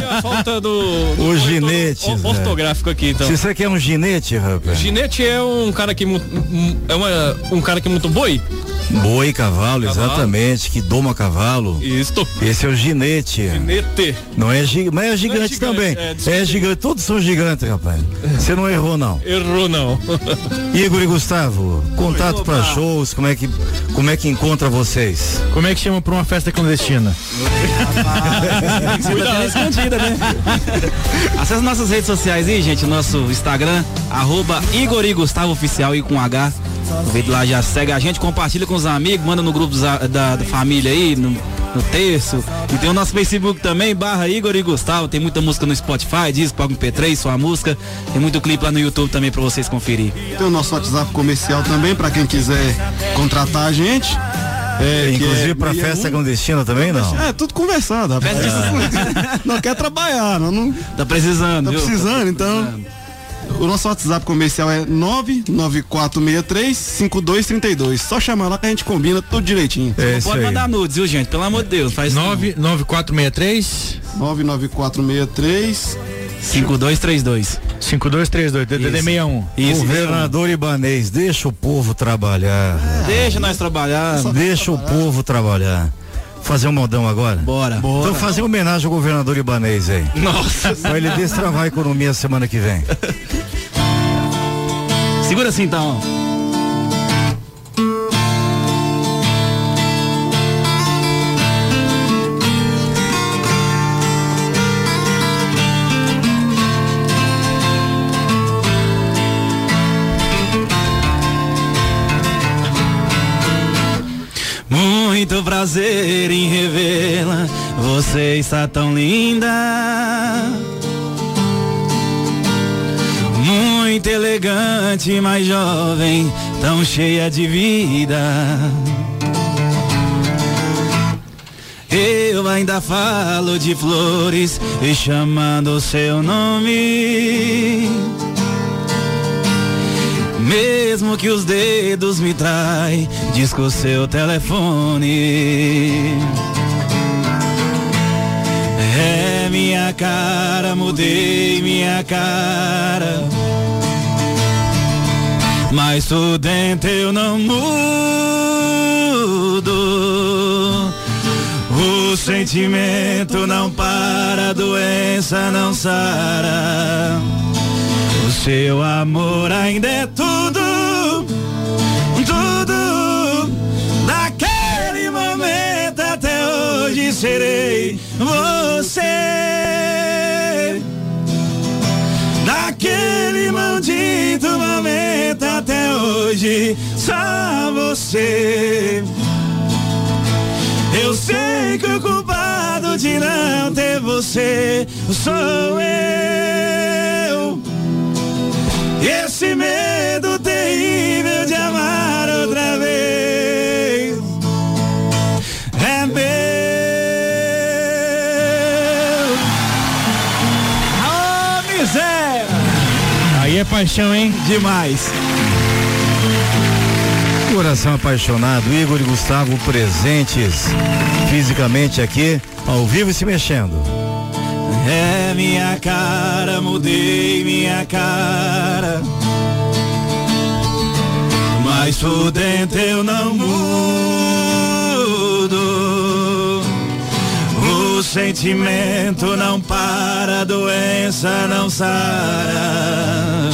a falta do, do Os ginetes. o- ortográfico aqui, então. Se você quer um ginete, rapaz. Ginete é um cara que é uma, um cara que monta boi? Boi e cavalo, exatamente, que doma cavalo. Isto. Esse é o ginete. Ginete. Não é, gi mas é gigante, gigante, também. é, É, gigante, todos são gigantes, rapaz. Você não errou, não. Errou não. Igor e Gustavo, contato para shows, como é que como é que encontra vocês? Como é que chama pra uma festa clandestina? Você tá escondida, né? Acesse nossas redes sociais aí, gente. Nosso Instagram, arroba Igor e Gustavo Oficial e com H. Aproveita lá, já segue a gente, compartilha com os amigos, manda no grupo dos a- da, da família aí, no, no texto. E tem o nosso Facebook também, barra Igor e Gustavo. Tem muita música no Spotify, diz Pago MP3, sua música. Tem muito clipe lá no YouTube também pra vocês conferir. Tem o nosso WhatsApp comercial também, para quem quiser contratar a gente. É, Inclusive é pra festa clandestina também, não? É, tudo conversado, rapaz. Não quer trabalhar, não, não Tá precisando, tá viu? precisando, então. O nosso WhatsApp comercial é 99463-5232. Só chamar lá que a gente combina tudo direitinho. É Não pode mandar nudes, viu, gente? Pelo amor de Deus, faz 99463 99463 5232. 5232, DDD 61. Isso, Governador Ibanês, deixa o povo trabalhar. Deixa nós trabalhar. Deixa o povo trabalhar. Fazer um modão agora? Bora. Então fazer uma homenagem ao governador Ibanês aí. Nossa. Pra ele destravar a economia semana que vem. Segura assim então. Muito prazer em revê-la. Você está tão linda. Elegante, mais jovem, tão cheia de vida. Eu ainda falo de flores e chamando seu nome. Mesmo que os dedos me traem, diz com o seu telefone. É minha cara, mudei minha cara. Mas por dentro eu não mudo. O sentimento não para, a doença não sara. O seu amor ainda é tudo, tudo. Daquele momento até hoje serei você. Daquele maldito momento até hoje, só você. Eu sei que o culpado de não ter você sou eu. Esse medo terrível de amar outra vez paixão, hein? Demais. Coração apaixonado, Igor e Gustavo presentes fisicamente aqui, ao vivo e se mexendo. É minha cara, mudei minha cara. Mas por dentro eu não mudo. Sentimento não para, a doença não sara.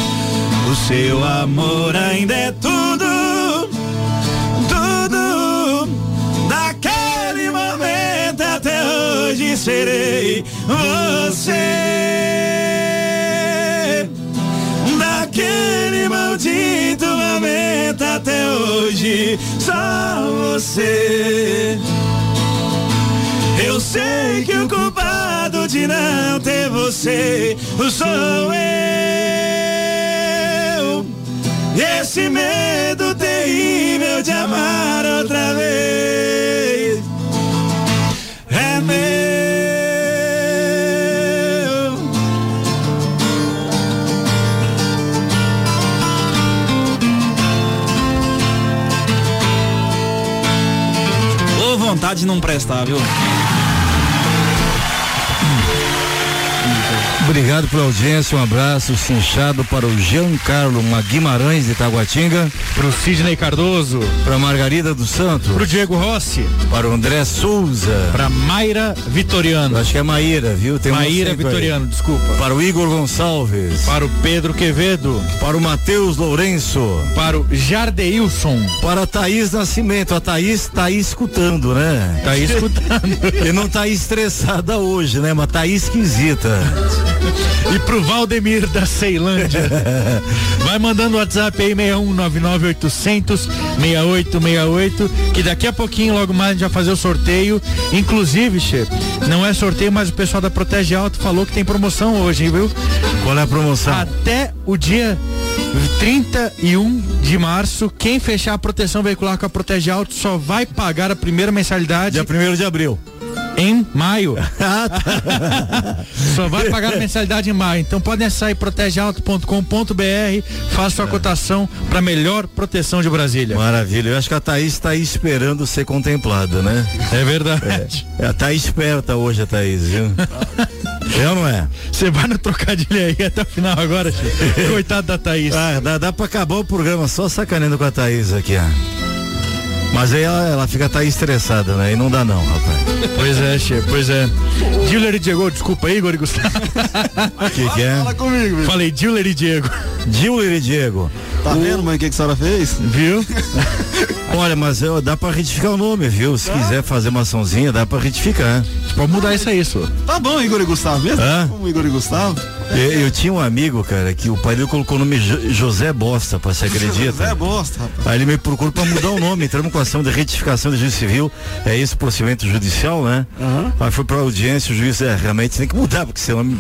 O seu amor ainda é tudo, tudo. Daquele momento até hoje serei você. Daquele maldito momento até hoje, só você. Sei que o culpado de não ter você sou eu. Esse medo terrível de amar outra vez é meu. Ô vontade de não prestar, viu? Obrigado pela audiência, um abraço cinchado para o Giancarlo Guimarães de Taguatinga. Para o Sidney Cardoso. Para Margarida dos Santos. Para o Diego Rossi. Para o André Souza. Para Mayra Vitoriano. Acho que é Maíra, viu? Tem Maíra Vitoriano, aí. desculpa. Para o Igor Gonçalves. Para o Pedro Quevedo. Para o Matheus Lourenço. Para o Jardeilson. Para a Thaís Nascimento. A Thaís tá aí escutando, né? Tá aí escutando. e não tá aí estressada hoje, né? Mas tá aí esquisita. E pro Valdemir da Ceilândia. Vai mandando o WhatsApp aí 6199800 6868 que daqui a pouquinho logo mais a gente vai fazer o sorteio. Inclusive, che, não é sorteio, mas o pessoal da Protege Alto falou que tem promoção hoje, viu? Qual é a promoção? Até o dia 31 de março, quem fechar a proteção veicular com a Protege Alto só vai pagar a primeira mensalidade. Dia 1 de abril em maio. Ah, tá. Só vai pagar a mensalidade em maio. Então podem acessar protegealto.com.br, faça sua é. cotação para melhor proteção de Brasília. Maravilha. Eu acho que a Thaís está esperando ser contemplada, né? É verdade. É. Ela tá esperta hoje, a Thaís, viu? É ou não é? Você vai no trocadilho aí até o final agora, Coitado da Thaís. Ah, dá, dá pra acabar o programa só sacaneando com a Thaís aqui, ó. Mas aí ela, ela fica tá estressada, né? E não dá não, rapaz. Pois é, chefe, pois é. Diller e Diego, desculpa aí, Igor e Gustavo. O que, que é? Fala comigo, meu. Falei Diller e Diego. Diller e Diego. Tá o... vendo, mãe, o que, que a senhora fez? Viu? Olha, mas eu, dá pra retificar o nome, viu? Se quiser fazer uma açãozinha, dá pra retificar. Pode mudar isso aí, isso. Tá bom, Igor e Gustavo mesmo? Hã? Como Igor e Gustavo? Eu, eu, tinha um amigo, cara, que o pai dele colocou o nome José Bosta, pra se acredita. José Bosta, rapaz. Aí ele me procurou pra mudar o nome, entramos com ação de retificação de juiz civil, é esse procedimento judicial, né? Uhum. Aí foi pra audiência, o juiz, é, realmente tem que mudar, porque seu nome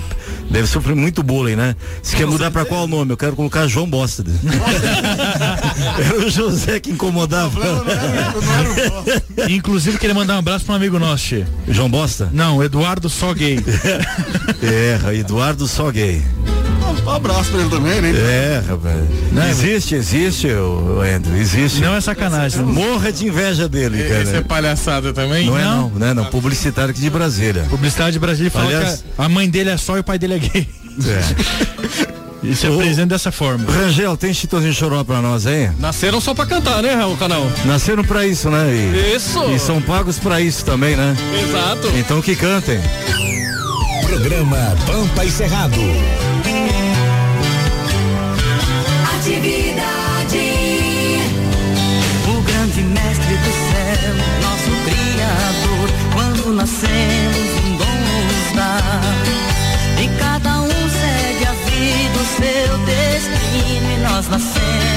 deve sofrer muito bullying, né? Você quer mudar pra qual nome? Eu quero colocar João Bosta. Era o José que incomodava. Inclusive, queria mandar um abraço para um amigo nosso, che. João Bosta? Não, Eduardo Só Gay. é, Eduardo Só Gay. Um abraço pra ele também, né? É, rapaz. Não, existe, existe, o Andrew, existe. Não é sacanagem. Morra de inveja dele, cara. Isso é palhaçada também? Não, é não, não, é não. Publicitário aqui de Brasília. Publicidade de Brasília fala Aliás, que a mãe dele é só e o pai dele é gay. É. E se apresenta dessa forma. Rangel, tem Chitãozinho Choró pra nós aí? Nasceram só pra cantar, né, o canal? Nasceram pra isso, né? E, isso. E são pagos pra isso também, né? Exato. Então que cantem. Programa Pampa e Cerrado. Atividade. O grande mestre do céu, nosso criador, quando nascemos um dom nos dá. E cada um do seu destino e nós nascemos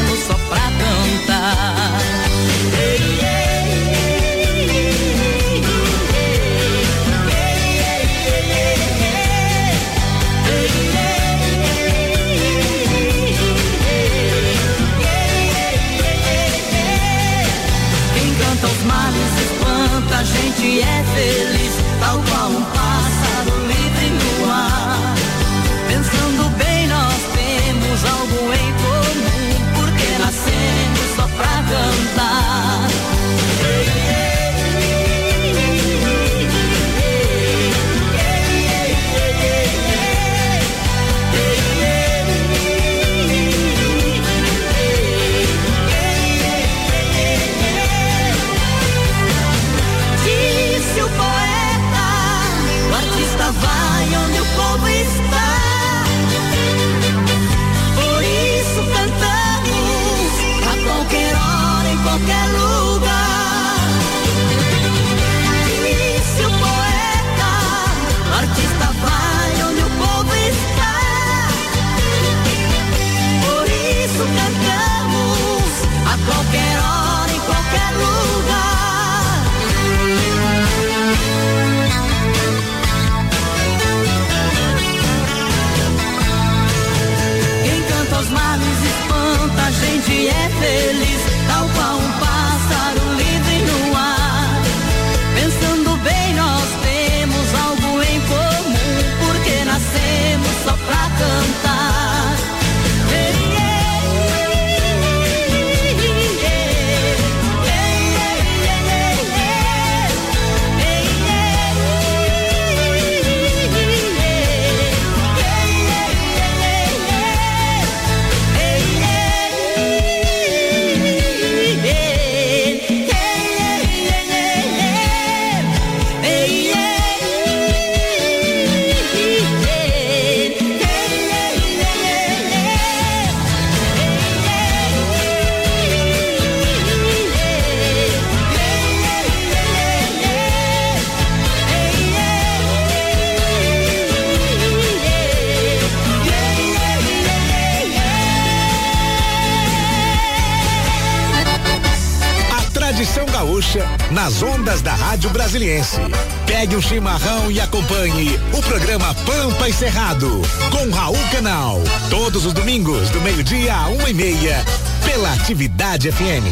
gaúcha nas ondas da Rádio Brasiliense. Pegue um chimarrão e acompanhe o programa Pampa e Cerrado com Raul Canal. Todos os domingos, do meio-dia a uma e meia, pela Atividade FM.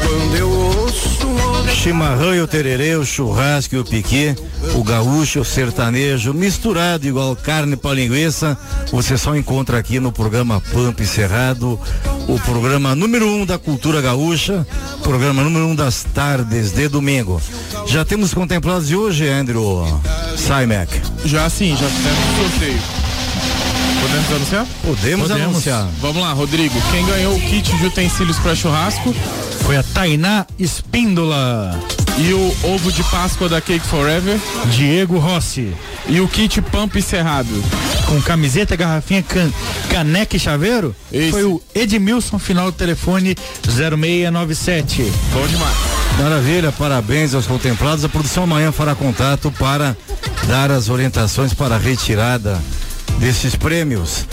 Quando eu ouço Chimarrão e o tererê, o churrasco e o piquê, o gaúcho, o sertanejo, misturado igual carne para linguiça, você só encontra aqui no programa Pampa e Cerrado, o programa número um da cultura gaúcha, programa número um das tardes de domingo. Já temos contemplados de hoje, Andrew Simek? Já sim, já fizemos o sorteio. Podemos anunciar? Podemos anunciar. Vamos lá, Rodrigo. Quem ganhou o kit de utensílios para churrasco? Foi a Tainá Espíndola. E o ovo de Páscoa da Cake Forever? Diego Rossi. E o kit Pampa e Cerrado? Com camiseta, garrafinha, can, caneca e chaveiro? Esse. Foi o Edmilson, final do telefone 0697. Bom demais. Maravilha, parabéns aos contemplados. A produção amanhã fará contato para dar as orientações para a retirada desses prêmios.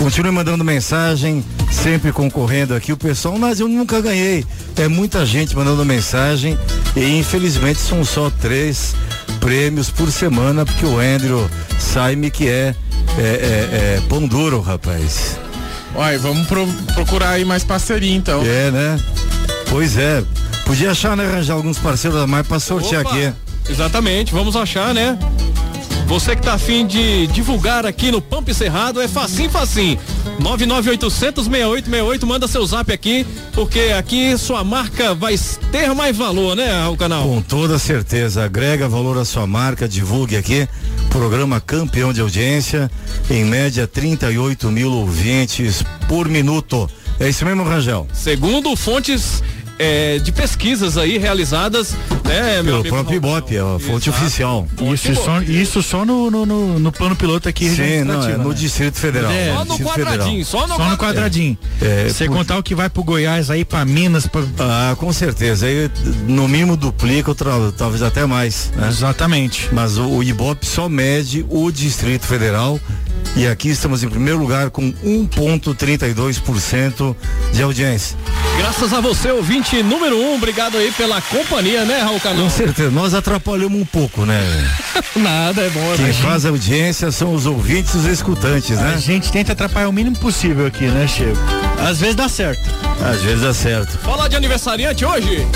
Continue mandando mensagem, sempre concorrendo aqui. O pessoal, mas eu nunca ganhei. É muita gente mandando mensagem e infelizmente são só três prêmios por semana, porque o Andrew sabe que é, é, é, é pão duro, rapaz. Uai, vamos pro- procurar aí mais parceria então. É, né? Pois é. Podia achar, né, arranjar alguns parceiros a mais pra sortear Opa, aqui. Exatamente, vamos achar, né? Você que tá afim de divulgar aqui no Pampa Cerrado é facinho, facinho. 998006868, manda seu zap aqui, porque aqui sua marca vai ter mais valor, né, o canal? Com toda certeza, agrega valor à sua marca, divulgue aqui. Programa campeão de audiência, em média 38 mil ouvintes por minuto. É isso mesmo, Rangel? Segundo fontes é, de pesquisas aí realizadas, meu Pelo próprio Ibope, é a fonte oficial. Isso só, isso só no, no, no, no plano piloto aqui. Sim, não, é no né? Distrito Federal. É, Só no Distrito quadradinho, só no, Só quadradinho. É, Você por- contar o que vai pro Goiás aí, pra Minas, pra... Ah, com certeza. Aí, no mínimo duplica, talvez até mais. Né? Exatamente. Mas o, o Ibope só mede o Distrito Federal. E aqui estamos em primeiro lugar com 1,32% de audiência. Graças a você, ouvinte número um, obrigado aí pela companhia, né, Raul Canal? Com certeza, nós atrapalhamos um pouco, né? Nada, é bom. Quem né? faz audiência são os ouvintes e os escutantes, A né? gente tenta atrapalhar o mínimo possível aqui, né, Chico? Às vezes dá certo. Às vezes dá certo. Falar de aniversariante hoje,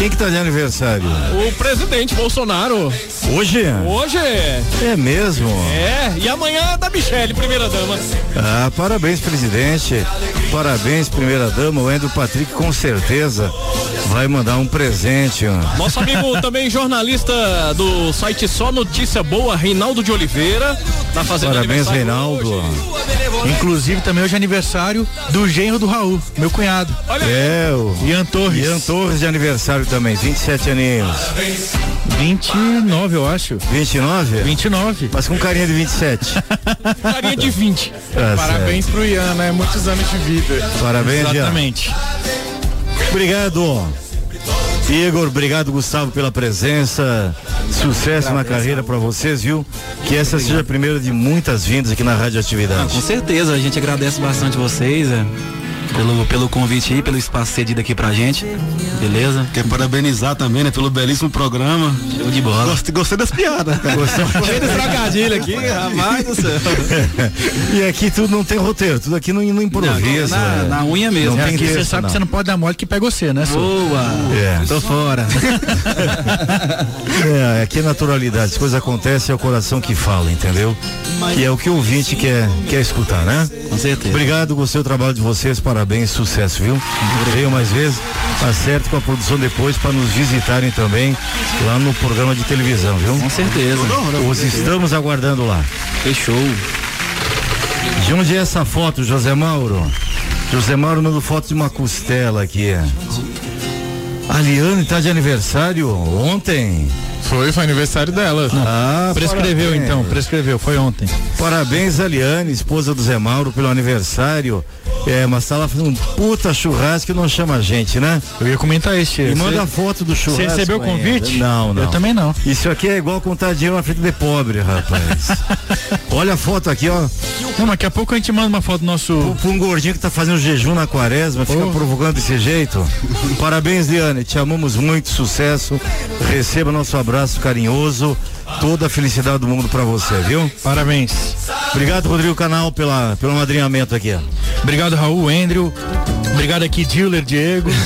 Quem que tá de aniversário? o presidente Bolsonaro. Hoje? Hoje é, É mesmo? é, e amanhã é da Michelle, primeira dama. Ah, parabéns, presidente. Parabéns, primeira dama. O Andrew Patrick com certeza vai mandar um presente. ó. Nosso amigo também jornalista do site Só Notícia Boa, Reinaldo de Oliveira, tá fazendo Parabéns, Reinaldo. hoje. Inclusive também hoje é aniversário do genro do Raul, meu cunhado. Olha aí. É, o Ian Torres. Ian Torres de aniversário também, 27 aninhos. 29, eu acho. 29? 29. Mas com carinha de 27. Carinha de 20. Tá Parabéns pro Ian, né? Muitos anos de vida. certo. Parabéns, Ian. Exatamente. Obrigado. Igor, obrigado Gustavo pela presença. Sucesso na carreira pra vocês, viu? Que essa seja a primeira de muitas vindas aqui na Rádio Ah, Atividade. com certeza, a gente agradece bastante vocês é, pelo, pelo convite aí, pelo espaço cedido aqui pra gente. Beleza? Quer parabenizar também, né, pelo belíssimo programa. Show de bola. Gostei, gostei das piadas. Cheio de trocadilho aqui, rapaz do céu. e aqui tudo não tem roteiro, tudo aqui no, no improviso. Na, é. na unha mesmo. Não tem Aqui você sabe não. que você não pode dar mole que pega você, né? Boa. É. Tô fora. É, aqui é naturalidade, as coisas acontecem, é o coração que fala, entendeu? Que é o que o ouvinte quer, quer escutar, né? Com certeza. Obrigado, gostei do trabalho de vocês, parabéns, sucesso, viu? Venham mais vezes, acerte com a produção depois para nos visitarem também lá no programa de televisão, viu? Com certeza. Os estamos aguardando lá. Fechou. De onde é essa foto, José Mauro? José Mauro mandou foto de uma costela aqui. A Liane tá de aniversário ontem. Foi, foi aniversário dela. Ah, prescreveu parabéns. então, prescreveu, foi ontem. Parabéns, Aliane, esposa do Zé Mauro, pelo aniversário. É, mas tá lá fazendo um puta churrasco e não chama a gente, né? Eu ia comentar isso. E Você- manda foto do churrasco. Você recebeu o convite? Não, não. Eu também não. Isso aqui é igual contar dinheiro na frente de pobre, rapaz. Olha a foto aqui, ó. Não, daqui a pouco a gente manda uma foto do nosso. Pra um gordinho que tá fazendo jejum na quaresma, fica provocando desse jeito. Parabéns, Liane. Te amamos muito, sucesso. Receba nosso abraço carinhoso. Toda a felicidade do mundo pra você, viu? Parabéns. Obrigado, Rodrigo Canal, pela, pelo madrinhamento aqui, ó. Obrigado, Raul, Andrew. Obrigado aqui, Diller Diego.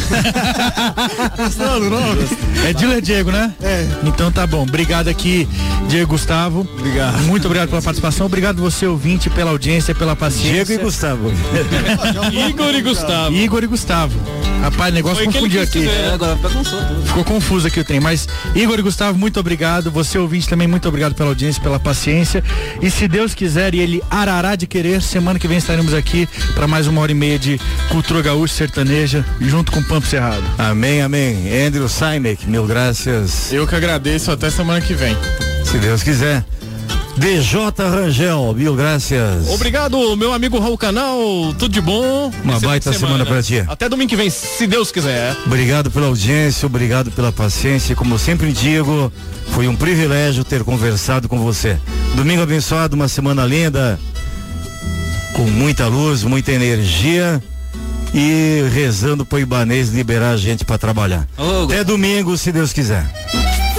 É Diller Diego, né? É. Então tá bom. Obrigado aqui, Diego Gustavo. Obrigado. Muito obrigado pela participação. Obrigado você, ouvinte, pela audiência, pela paciência. Diego e Gustavo. Igor e Gustavo. Igor e Gustavo. Rapaz, o negócio confundiu aqui. É, agora. Ficou confuso aqui o trem, mas Igor e Gustavo, muito obrigado. Você ouvinte também, muito obrigado pela audiência, pela paciência. E se Deus quiser e ele arará de querer, semana que vem estaremos aqui para mais uma hora e meia de cultura gaúcha sertaneja, junto com o Pampo Cerrado. Amém, amém. Andrew Sinek, mil graças. Eu que agradeço até semana que vem. Se Deus quiser. DJ Rangel, mil graças. Obrigado, meu amigo Raul Canal. Tudo de bom. Uma baita semana pra ti. Até domingo que vem, se Deus quiser. Obrigado pela audiência, obrigado pela paciência. Como eu sempre digo, foi um privilégio ter conversado com você. Domingo abençoado, uma semana linda, com muita luz, muita energia e rezando pro Ibanês liberar a gente para trabalhar. Até domingo, se Deus quiser.